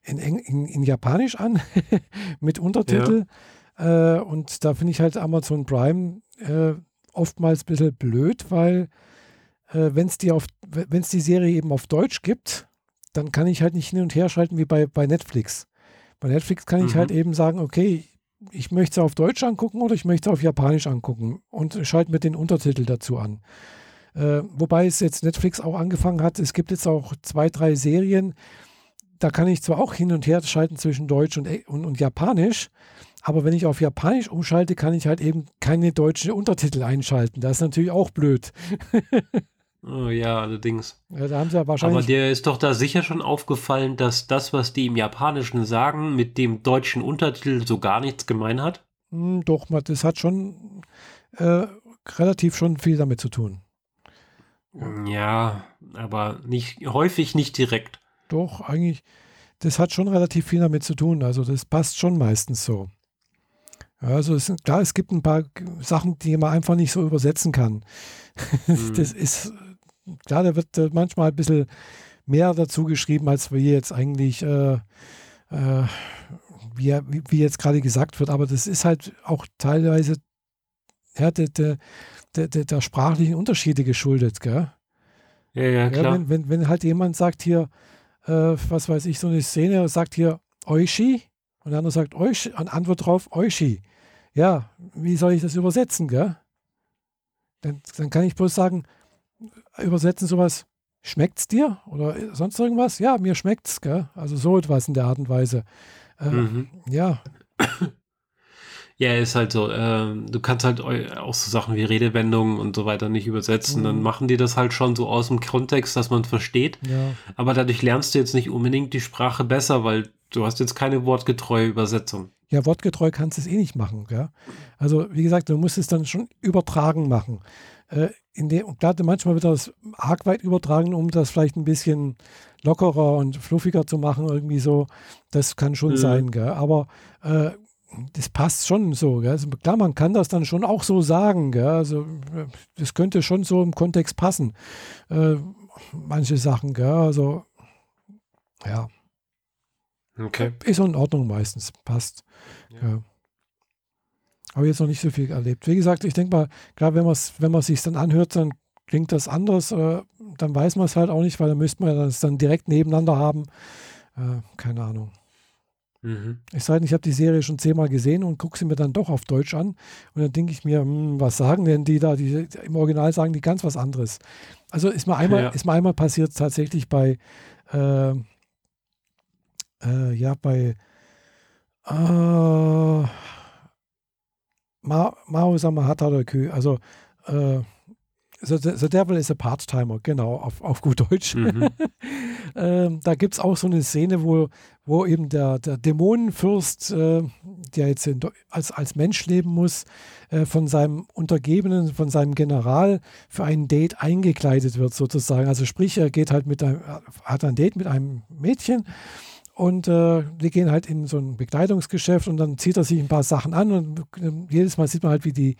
in, in, in Japanisch an, mit Untertitel. Äh, und da finde ich halt Amazon Prime äh, oftmals ein bisschen blöd, weil äh, wenn es die, auf- die Serie eben auf Deutsch gibt, dann kann ich halt nicht hin und her schalten wie bei, bei Netflix. Bei Netflix kann ich Mhm. halt eben sagen, okay, ich möchte es auf Deutsch angucken oder ich möchte es auf Japanisch angucken und schalte mir den Untertitel dazu an. Äh, wobei es jetzt Netflix auch angefangen hat, es gibt jetzt auch zwei, drei Serien, da kann ich zwar auch hin und her schalten zwischen Deutsch und, und, und Japanisch, aber wenn ich auf Japanisch umschalte, kann ich halt eben keine deutschen Untertitel einschalten. Das ist natürlich auch blöd. Oh, ja, allerdings. Ja, da haben sie ja Aber wahrscheinlich. dir ist doch da sicher schon aufgefallen, dass das, was die im Japanischen sagen, mit dem deutschen Untertitel so gar nichts gemein hat? Hm, doch, das hat schon äh, relativ schon viel damit zu tun. Ja, aber nicht häufig nicht direkt. Doch, eigentlich, das hat schon relativ viel damit zu tun. Also das passt schon meistens so. Also es, klar, es gibt ein paar Sachen, die man einfach nicht so übersetzen kann. Hm. Das ist, klar, da wird äh, manchmal ein bisschen mehr dazu geschrieben, als wir jetzt eigentlich, äh, äh, wie, wie, jetzt gerade gesagt wird. Aber das ist halt auch teilweise ja, der, der, der, der, sprachlichen Unterschiede geschuldet. Gell? Ja, ja, Ja, klar. wenn, wenn, wenn halt jemand sagt hier, äh, was weiß ich, so eine Szene sagt hier Oishi und der andere sagt Oishi und Antwort drauf Oishi. Ja, wie soll ich das übersetzen, gell? Dann, dann kann ich bloß sagen, übersetzen sowas, schmeckt's dir oder sonst irgendwas? Ja, mir schmeckt's, gell? Also so etwas in der Art und Weise. Äh, Mhm. Ja, Ja, ist halt so. ähm, du kannst halt auch so Sachen wie Redewendungen und so weiter nicht übersetzen. Dann Mhm. machen die das halt schon so aus dem Kontext, dass man versteht. ja, Aber dadurch lernst du jetzt nicht unbedingt die Sprache besser, weil du hast jetzt keine wortgetreue Übersetzung. ja, wortgetreu kannst du es eh nicht machen, gell? Also wie gesagt, du musst es dann schon übertragen machen. Äh, in und klar, manchmal wird das arg weit übertragen, um das vielleicht ein bisschen lockerer und fluffiger zu machen, irgendwie so. Das kann schon Mhm. sein, gell? Aber äh, das passt schon so, gell? Also, klar, man kann das dann schon auch so sagen, gell? Also das könnte schon so im Kontext passen. Äh, manche Sachen, gell? Also ja, Okay. ist in Ordnung meistens, passt. Ja. Ja. Aber jetzt noch nicht so viel erlebt. Wie gesagt, ich denke mal, klar, wenn man es wenn man sich dann anhört, dann klingt das anders. Äh, dann weiß man es halt auch nicht, weil dann müsste man das dann direkt nebeneinander haben. Äh, keine Ahnung. Mhm. Es sei denn, ich habe die Serie schon zehnmal gesehen und gucke sie mir dann doch auf Deutsch an. Und dann denke ich mir, hm, was sagen denn die da? Die, Im Original sagen die ganz was anderes. Also ist mir einmal, Ja. ist mir einmal passiert tatsächlich bei, äh, äh, ja, bei äh, Ma Mao Samahata oder Kü, also äh, The, The Devil is a Part-Timer, genau, auf, auf gut Deutsch. Mhm. Ähm, da gibt es auch so eine Szene, wo, wo eben der, der Dämonenfürst, äh, der jetzt in, als, als Mensch leben muss, äh, von seinem Untergebenen, von seinem General für ein Date eingekleidet wird, sozusagen. Also sprich, er geht halt mit einem, hat ein Date mit einem Mädchen und äh, die gehen halt in so ein Bekleidungsgeschäft und dann zieht er sich ein paar Sachen an und jedes Mal sieht man halt, wie die,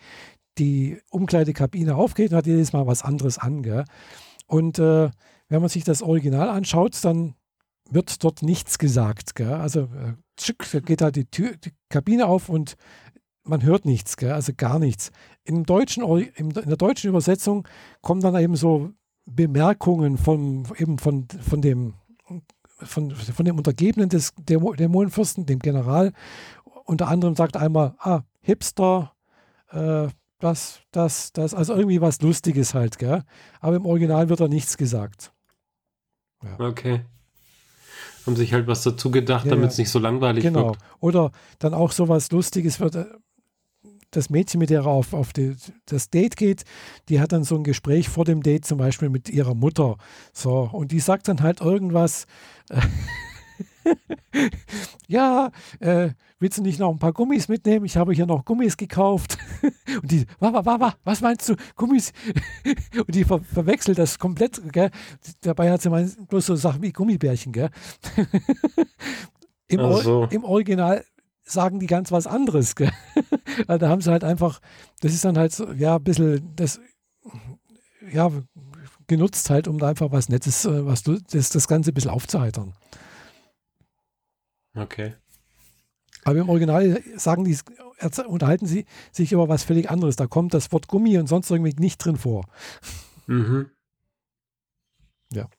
die Umkleidekabine aufgeht und hat jedes Mal was anderes an. Gell? Und äh, wenn man sich das Original anschaut, dann wird dort nichts gesagt. Gell? Also äh, geht halt die, Tür, die Kabine auf und man hört nichts, gell? also gar nichts. Im deutschen, in der deutschen Übersetzung kommen dann eben so Bemerkungen von, eben von, von dem von, von dem Untergebenen des Dämonenfürsten, dem General. Unter anderem sagt einmal, ah, Hipster, äh, das, das, das, also irgendwie was Lustiges halt, gell? Aber im Original wird da nichts gesagt. Ja. Okay. Haben sich halt was dazu gedacht, ja, damit es nicht so langweilig genau. wird. Genau. Oder dann auch so was Lustiges wird. Äh, das Mädchen, mit der er auf, auf die, das Date geht, die hat dann so ein Gespräch vor dem Date zum Beispiel mit ihrer Mutter. So, und die sagt dann halt irgendwas. ja, äh, willst du nicht noch ein paar Gummis mitnehmen? Ich habe hier noch Gummis gekauft. und die, wa, wa, wa, was meinst du? Gummis? und die ver verwechselt das komplett, gell? Dabei hat sie mal bloß so Sachen wie Gummibärchen, gell? Im, so. Im Original sagen die ganz was anderes. Gell? also da haben sie halt einfach, das ist dann halt so, ja, ein bisschen das, ja, genutzt halt, um da einfach was Nettes, äh, was du, das, das Ganze ein bisschen aufzuheitern. Okay. Aber im Original sagen die, unterhalten sie sich über was völlig anderes. Da kommt das Wort Gummi und sonst irgendwie nicht drin vor. Mhm. Ja.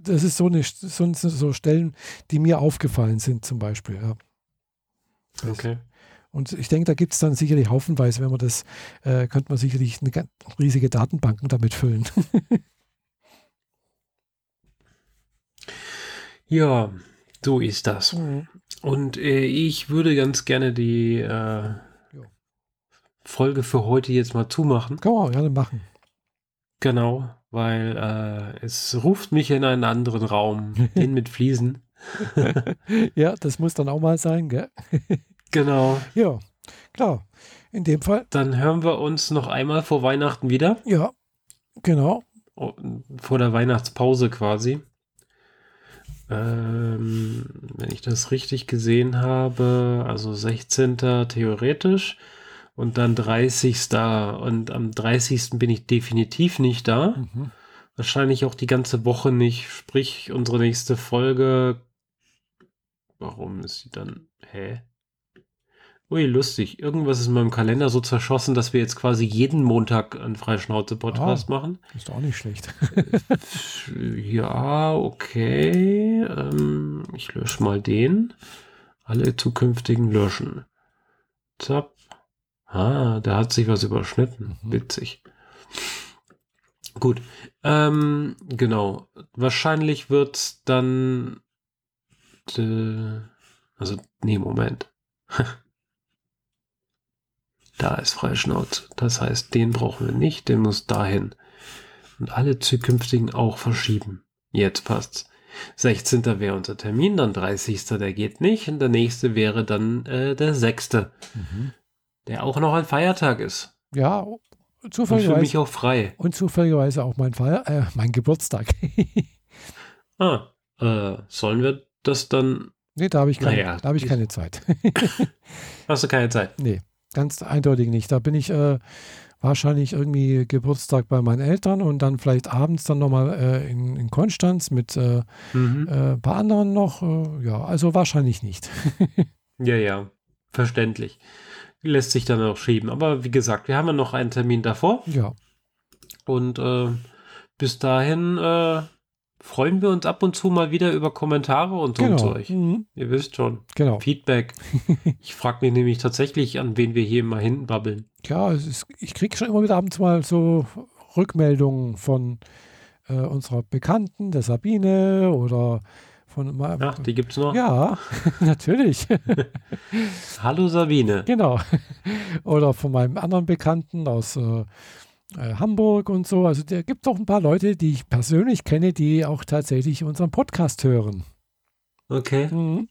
Das ist so eine so, so Stellen, die mir aufgefallen sind, zum Beispiel. Ja. Okay. Und ich denke, da gibt es dann sicherlich haufenweise, wenn man das, äh, könnte man sicherlich eine riesige Datenbanken damit füllen. ja, so ist das. Mhm. Und äh, ich würde ganz gerne die äh, Folge für heute jetzt mal zumachen. Kann man gerne machen. Genau, weil äh, es ruft mich in einen anderen Raum, den mit Fliesen. ja, das muss dann auch mal sein, gell? genau. Ja, klar. In dem Fall. Dann hören wir uns noch einmal vor Weihnachten wieder. Ja, genau. Oh, vor der Weihnachtspause quasi. Ähm, wenn ich das richtig gesehen habe, also 16. theoretisch und dann 30. Und am 30. bin ich definitiv nicht da. Mhm. Wahrscheinlich auch die ganze Woche nicht. Sprich, unsere nächste Folge Warum ist sie dann. Hä? Ui, lustig. Irgendwas ist in meinem Kalender so zerschossen, dass wir jetzt quasi jeden Montag einen Freischnauze-Podcast ah, machen. Ist auch nicht schlecht. ja, okay. Ähm, ich lösche mal den. Alle zukünftigen löschen. Zap. Ah, da hat sich was überschnitten. Mhm. Witzig. Gut. Ähm, genau. Wahrscheinlich wird dann äh, also, nee, Moment. da ist Freischnauz. Das heißt, den brauchen wir nicht, den muss dahin. Und alle zukünftigen auch verschieben. Jetzt passt's. 16. wäre unser Termin, dann 30. der geht nicht und der nächste wäre dann äh, der 6. Mhm. Der auch noch ein Feiertag ist. Ja, zufälligerweise. Und für mich auch frei. Und zufälligerweise auch mein Feier, äh, mein Geburtstag. ah, äh, sollen wir das dann. Nee, da habe ich, keine, naja, da hab ich keine Zeit. Hast du keine Zeit? Nee, ganz eindeutig nicht. Da bin ich äh, wahrscheinlich irgendwie Geburtstag bei meinen Eltern und dann vielleicht abends dann nochmal äh, in, in Konstanz mit äh, mhm. äh, ein paar anderen noch. Äh, ja, also wahrscheinlich nicht. ja, ja, verständlich. Lässt sich dann auch schieben. Aber wie gesagt, wir haben ja noch einen Termin davor. Ja. Und äh, bis dahin äh, freuen wir uns ab und zu mal wieder über Kommentare und so genau. Zeug. Mhm. Ihr wisst schon. Genau. Feedback. ich frage mich nämlich tatsächlich, an wen wir hier immer hinten babbeln. Ja, ist, ich kriege schon immer wieder abends mal so Rückmeldungen von äh, unserer Bekannten, der Sabine oder von Ach, die gibt es noch? Ja, natürlich. Hallo Sabine. Genau. Oder von meinem anderen Bekannten aus äh, äh, Hamburg und so. Also da gibt es auch ein paar Leute, die ich persönlich kenne, die auch tatsächlich unseren Podcast hören. Okay. Mhm.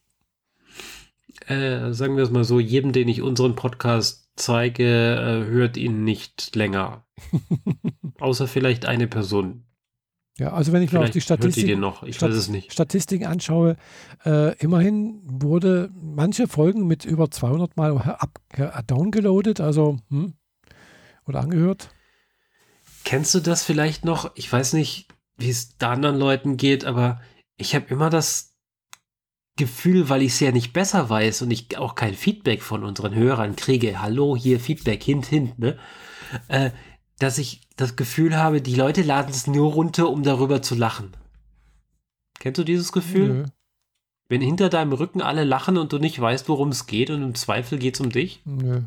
Äh, sagen wir es mal so, jedem, den ich unseren Podcast zeige, äh, hört ihn nicht länger. Außer vielleicht eine Person. Ja, also wenn ich mir auch die Statistiken, Stat Statistiken anschaue, äh, immerhin wurde manche Folgen mit über 200 Mal up, downgeloadet, also hm, oder angehört. Kennst du das vielleicht noch? Ich weiß nicht, wie es da anderen Leuten geht, aber ich habe immer das Gefühl, weil ich es ja nicht besser weiß und ich auch kein Feedback von unseren Hörern kriege, hallo, hier Feedback, hint, hint, ne? Äh, dass ich das Gefühl habe, die Leute laden es nur runter, um darüber zu lachen. Kennst du dieses Gefühl? Nö. Wenn hinter deinem Rücken alle lachen und du nicht weißt, worum es geht und im Zweifel geht es um dich? Nö.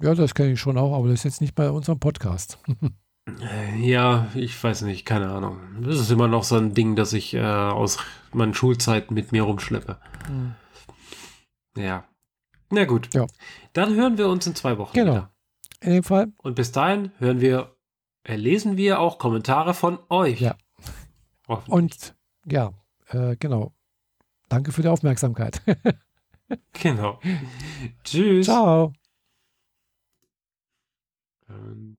Ja, das kenne ich schon auch, aber das ist jetzt nicht bei unserem Podcast. Äh, ja, ich weiß nicht, keine Ahnung. Das ist immer noch so ein Ding, das ich äh, aus meinen Schulzeiten mit mir rumschleppe. Mhm. Ja. Na gut. Ja. Dann hören wir uns in zwei Wochen genau. wieder. In dem Fall. Und bis dahin hören wir, äh, lesen wir auch Kommentare von euch. Ja. Und ja, äh, genau. Danke für die Aufmerksamkeit. genau. Tschüss. Ciao. Und